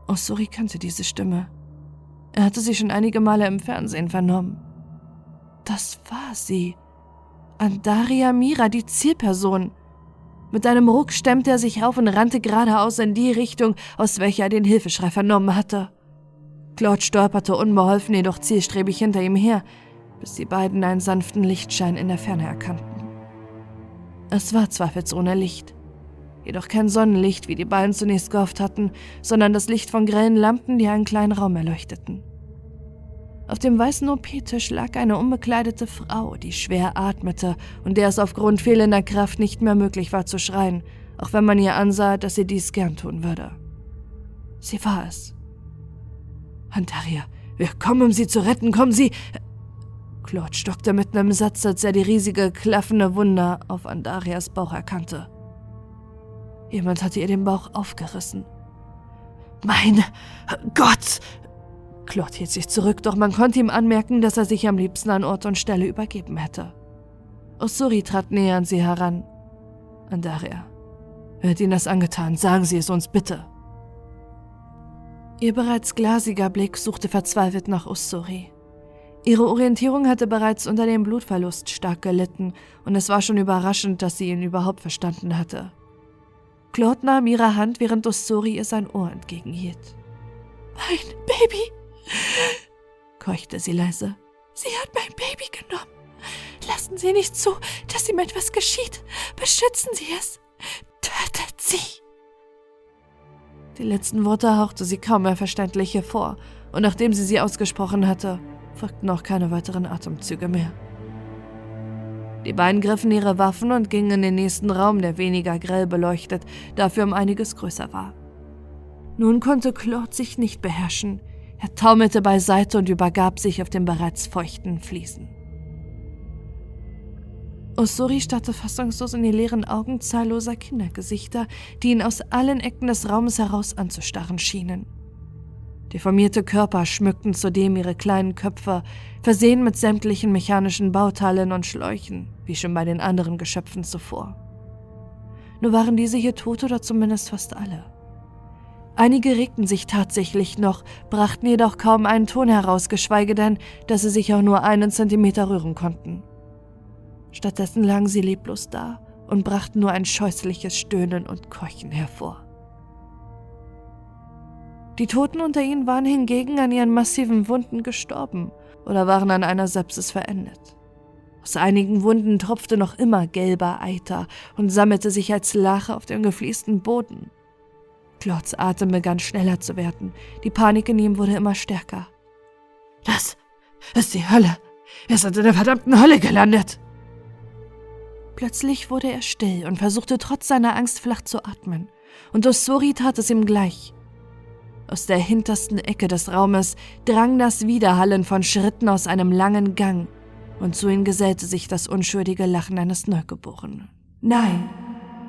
Osuri kannte diese Stimme. Er hatte sie schon einige Male im Fernsehen vernommen. Das war sie. Andaria Mira, die Zielperson. Mit einem Ruck stemmte er sich auf und rannte geradeaus in die Richtung, aus welcher er den Hilfeschrei vernommen hatte. Claude stolperte unbeholfen, jedoch zielstrebig hinter ihm her, bis die beiden einen sanften Lichtschein in der Ferne erkannten. Es war zweifelsohne Licht jedoch kein Sonnenlicht, wie die beiden zunächst gehofft hatten, sondern das Licht von grellen Lampen, die einen kleinen Raum erleuchteten. Auf dem weißen OP-Tisch lag eine unbekleidete Frau, die schwer atmete und der es aufgrund fehlender Kraft nicht mehr möglich war zu schreien, auch wenn man ihr ansah, dass sie dies gern tun würde. Sie war es. Hantaria, wir kommen, um sie zu retten, kommen Sie! Claude stockte mitten im Satz, als er die riesige, klaffende Wunde auf Andarias Bauch erkannte. Jemand hatte ihr den Bauch aufgerissen. Mein Gott! Claude hielt sich zurück, doch man konnte ihm anmerken, dass er sich am liebsten an Ort und Stelle übergeben hätte. Osuri trat näher an sie heran. Andaria, hat Ihnen das angetan? Sagen Sie es uns bitte. Ihr bereits glasiger Blick suchte verzweifelt nach Ussuri. Ihre Orientierung hatte bereits unter dem Blutverlust stark gelitten, und es war schon überraschend, dass sie ihn überhaupt verstanden hatte. Claude nahm ihre Hand, während Ossori ihr sein Ohr entgegenhielt. Mein Baby, keuchte sie leise. Sie hat mein Baby genommen. Lassen Sie nicht zu, dass ihm etwas geschieht. Beschützen Sie es. Tötet sie. Die letzten Worte hauchte sie kaum mehr verständlich hervor, und nachdem sie sie ausgesprochen hatte, folgten auch keine weiteren Atemzüge mehr. Die beiden griffen ihre Waffen und gingen in den nächsten Raum, der weniger grell beleuchtet, dafür um einiges größer war. Nun konnte Claude sich nicht beherrschen. Er taumelte beiseite und übergab sich auf den bereits feuchten Fliesen. Osuri starrte fassungslos in die leeren Augen zahlloser Kindergesichter, die ihn aus allen Ecken des Raumes heraus anzustarren schienen. Deformierte Körper schmückten zudem ihre kleinen Köpfe, versehen mit sämtlichen mechanischen Bauteilen und Schläuchen, wie schon bei den anderen Geschöpfen zuvor. Nur waren diese hier tot oder zumindest fast alle. Einige regten sich tatsächlich noch, brachten jedoch kaum einen Ton heraus, geschweige denn, dass sie sich auch nur einen Zentimeter rühren konnten. Stattdessen lagen sie leblos da und brachten nur ein scheußliches Stöhnen und Keuchen hervor. Die Toten unter ihnen waren hingegen an ihren massiven Wunden gestorben oder waren an einer Sepsis verendet. Aus einigen Wunden tropfte noch immer gelber Eiter und sammelte sich als Lache auf dem gefliesten Boden. Claudes Atem begann schneller zu werden. Die Panik in ihm wurde immer stärker. Das ist die Hölle. Wir sind in der verdammten Hölle gelandet. Plötzlich wurde er still und versuchte trotz seiner Angst flach zu atmen. Und Osori tat es ihm gleich. Aus der hintersten Ecke des Raumes drang das Widerhallen von Schritten aus einem langen Gang, und zu ihnen gesellte sich das unschuldige Lachen eines Neugeborenen. Nein,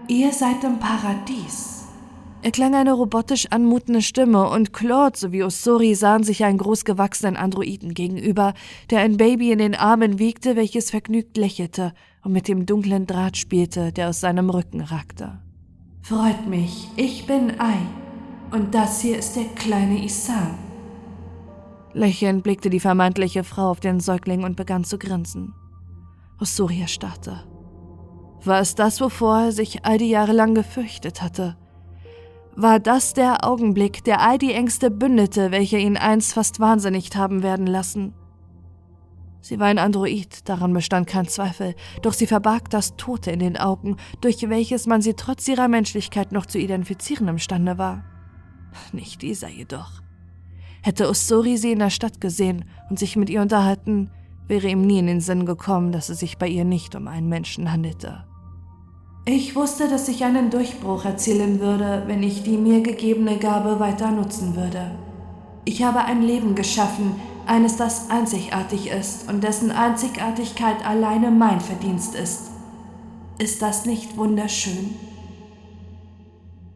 ihr seid im Paradies. Erklang eine robotisch anmutende Stimme und Claude sowie Osori sahen sich einen großgewachsenen Androiden gegenüber, der ein Baby in den Armen wiegte, welches vergnügt lächelte und mit dem dunklen Draht spielte, der aus seinem Rücken ragte. Freut mich, ich bin Ai und das hier ist der kleine Isan. Lächelnd blickte die vermeintliche Frau auf den Säugling und begann zu grinsen. Osuri erstarrte. War es das, wovor er sich all die Jahre lang gefürchtet hatte? War das der Augenblick, der all die Ängste bündete, welche ihn einst fast wahnsinnig haben werden lassen? Sie war ein Android, daran bestand kein Zweifel, doch sie verbarg das Tote in den Augen, durch welches man sie trotz ihrer Menschlichkeit noch zu identifizieren imstande war. Nicht dieser jedoch. Hätte Usuri sie in der Stadt gesehen und sich mit ihr unterhalten, wäre ihm nie in den Sinn gekommen, dass es sich bei ihr nicht um einen Menschen handelte. Ich wusste, dass ich einen Durchbruch erzielen würde, wenn ich die mir gegebene Gabe weiter nutzen würde. Ich habe ein Leben geschaffen, eines, das einzigartig ist und dessen Einzigartigkeit alleine mein Verdienst ist. Ist das nicht wunderschön?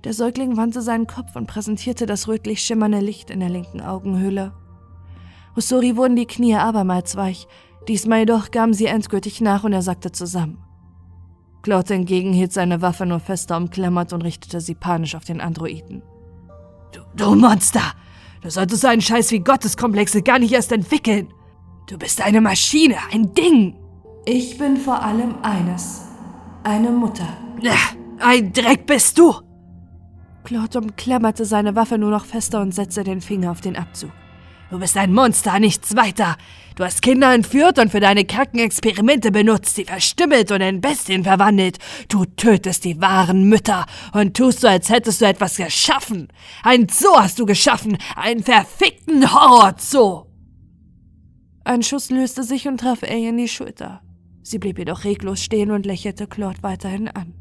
Der Säugling wandte seinen Kopf und präsentierte das rötlich schimmernde Licht in der linken Augenhöhle. Usuri wurden die Knie abermals weich, diesmal jedoch gaben sie endgültig nach und er sackte zusammen. Claude hingegen hielt seine Waffe nur fester umklammert und richtete sie panisch auf den Androiden. Du, du Monster! Du solltest so einen Scheiß wie Gotteskomplexe gar nicht erst entwickeln! Du bist eine Maschine, ein Ding! Ich bin vor allem eines. Eine Mutter. Ein Dreck bist du! Claude umklammerte seine Waffe nur noch fester und setzte den Finger auf den Abzug. Du bist ein Monster, nichts weiter. Du hast Kinder entführt und für deine kranken Experimente benutzt, sie verstümmelt und in Bestien verwandelt. Du tötest die wahren Mütter und tust so, als hättest du etwas geschaffen. Ein Zoo hast du geschaffen, einen verfickten Horrorzoo. Ein Schuss löste sich und traf Aya in die Schulter. Sie blieb jedoch reglos stehen und lächelte Claude weiterhin an.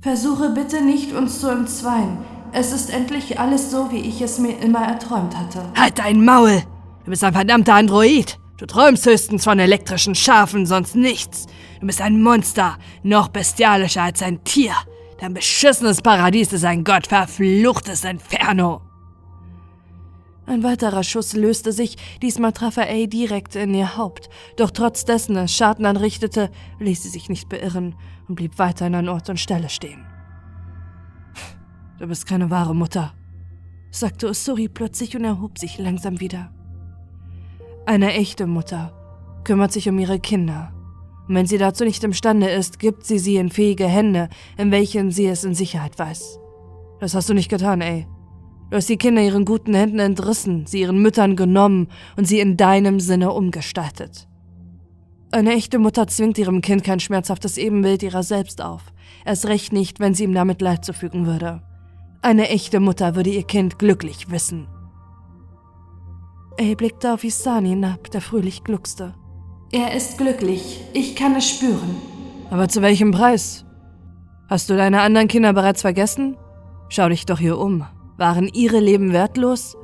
Versuche bitte nicht, uns zu entzweien. Es ist endlich alles so, wie ich es mir immer erträumt hatte. Halt dein Maul! Du bist ein verdammter Android. Du träumst höchstens von elektrischen Schafen, sonst nichts. Du bist ein Monster, noch bestialischer als ein Tier. Dein beschissenes Paradies ist ein gottverfluchtes Inferno. Ein weiterer Schuss löste sich, diesmal traf er A direkt in ihr Haupt. Doch trotz dessen es Schaden anrichtete, ließ sie sich nicht beirren und blieb weiterhin an Ort und Stelle stehen. Du bist keine wahre Mutter, sagte Usuri plötzlich und erhob sich langsam wieder. Eine echte Mutter kümmert sich um ihre Kinder. Und wenn sie dazu nicht imstande ist, gibt sie sie in fähige Hände, in welchen sie es in Sicherheit weiß. Das hast du nicht getan, ey. Du hast die Kinder ihren guten Händen entrissen, sie ihren Müttern genommen und sie in deinem Sinne umgestaltet. Eine echte Mutter zwingt ihrem Kind kein schmerzhaftes Ebenbild ihrer selbst auf, erst recht nicht, wenn sie ihm damit Leid zufügen würde. Eine echte Mutter würde ihr Kind glücklich wissen. Er blickte auf Isani hinab, der fröhlich gluckste. Er ist glücklich, ich kann es spüren. Aber zu welchem Preis? Hast du deine anderen Kinder bereits vergessen? Schau dich doch hier um. Waren ihre Leben wertlos?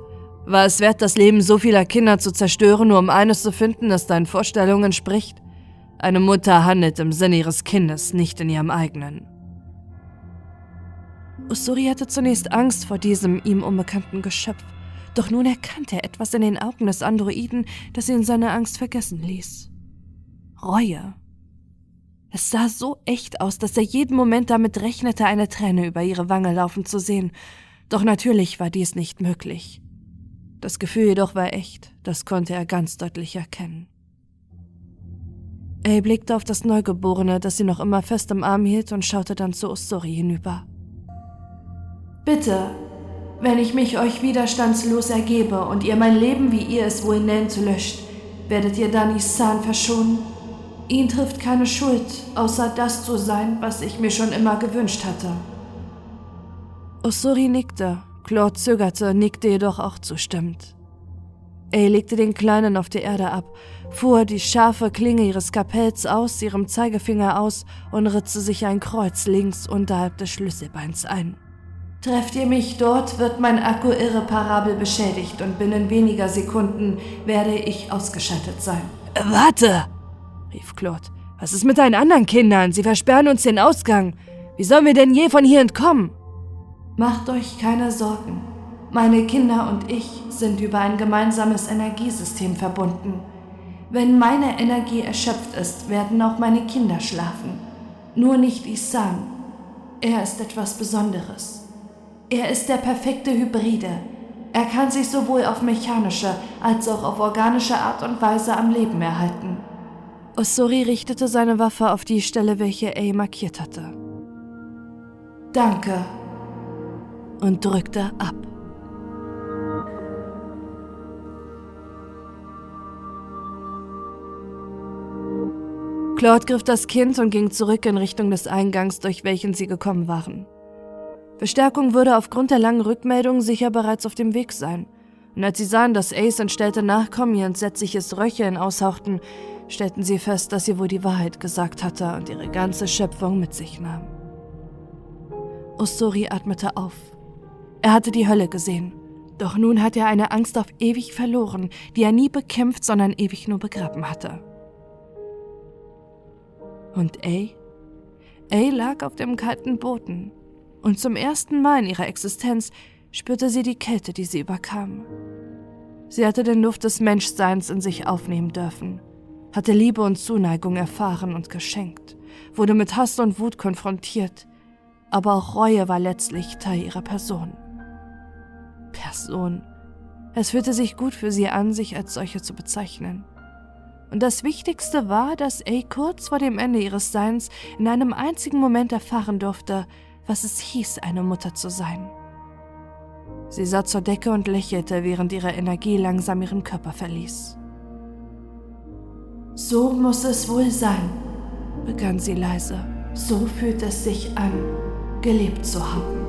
War es wert, das Leben so vieler Kinder zu zerstören, nur um eines zu finden, das deinen Vorstellungen entspricht? Eine Mutter handelt im Sinne ihres Kindes, nicht in ihrem eigenen. Usuri hatte zunächst Angst vor diesem ihm unbekannten Geschöpf, doch nun erkannte er etwas in den Augen des Androiden, das ihn seine Angst vergessen ließ. Reue. Es sah so echt aus, dass er jeden Moment damit rechnete, eine Träne über ihre Wange laufen zu sehen, doch natürlich war dies nicht möglich. Das Gefühl jedoch war echt, das konnte er ganz deutlich erkennen. Er blickte auf das Neugeborene, das sie noch immer fest im Arm hielt, und schaute dann zu Usuri hinüber. Bitte, wenn ich mich euch widerstandslos ergebe und ihr mein Leben, wie ihr es wohl nennt, löscht, werdet ihr dann Isan verschonen? Ihn trifft keine Schuld, außer das zu sein, was ich mir schon immer gewünscht hatte. Osuri nickte. Claude zögerte, nickte jedoch auch zustimmend. Er legte den Kleinen auf die Erde ab, fuhr die scharfe Klinge ihres Kapells aus ihrem Zeigefinger aus und ritzte sich ein Kreuz links unterhalb des Schlüsselbeins ein. Trefft ihr mich dort, wird mein Akku irreparabel beschädigt und binnen weniger Sekunden werde ich ausgeschaltet sein. Warte! rief Claude. Was ist mit deinen anderen Kindern? Sie versperren uns den Ausgang. Wie sollen wir denn je von hier entkommen? Macht euch keine Sorgen. Meine Kinder und ich sind über ein gemeinsames Energiesystem verbunden. Wenn meine Energie erschöpft ist, werden auch meine Kinder schlafen. Nur nicht Isan. Er ist etwas Besonderes. Er ist der perfekte Hybride. Er kann sich sowohl auf mechanische als auch auf organische Art und Weise am Leben erhalten. Osori richtete seine Waffe auf die Stelle, welche A markiert hatte. Danke. Und drückte ab. Claude griff das Kind und ging zurück in Richtung des Eingangs, durch welchen sie gekommen waren. Verstärkung würde aufgrund der langen Rückmeldung sicher bereits auf dem Weg sein. Und als sie sahen, dass Ace entstellte Nachkommen ihr entsetzliches Röcheln aushauchten, stellten sie fest, dass sie wohl die Wahrheit gesagt hatte und ihre ganze Schöpfung mit sich nahm. Osori atmete auf. Er hatte die Hölle gesehen. Doch nun hatte er eine Angst auf ewig verloren, die er nie bekämpft, sondern ewig nur begraben hatte. Und A? A lag auf dem kalten Boden. Und zum ersten Mal in ihrer Existenz spürte sie die Kälte, die sie überkam. Sie hatte den Duft des Menschseins in sich aufnehmen dürfen, hatte Liebe und Zuneigung erfahren und geschenkt, wurde mit Hass und Wut konfrontiert, aber auch Reue war letztlich Teil ihrer Person. Person. Es fühlte sich gut für sie an, sich als solche zu bezeichnen. Und das Wichtigste war, dass A kurz vor dem Ende ihres Seins in einem einzigen Moment erfahren durfte, was es hieß, eine Mutter zu sein. Sie sah zur Decke und lächelte, während ihre Energie langsam ihren Körper verließ. So muss es wohl sein, begann sie leise. So fühlt es sich an, gelebt zu haben.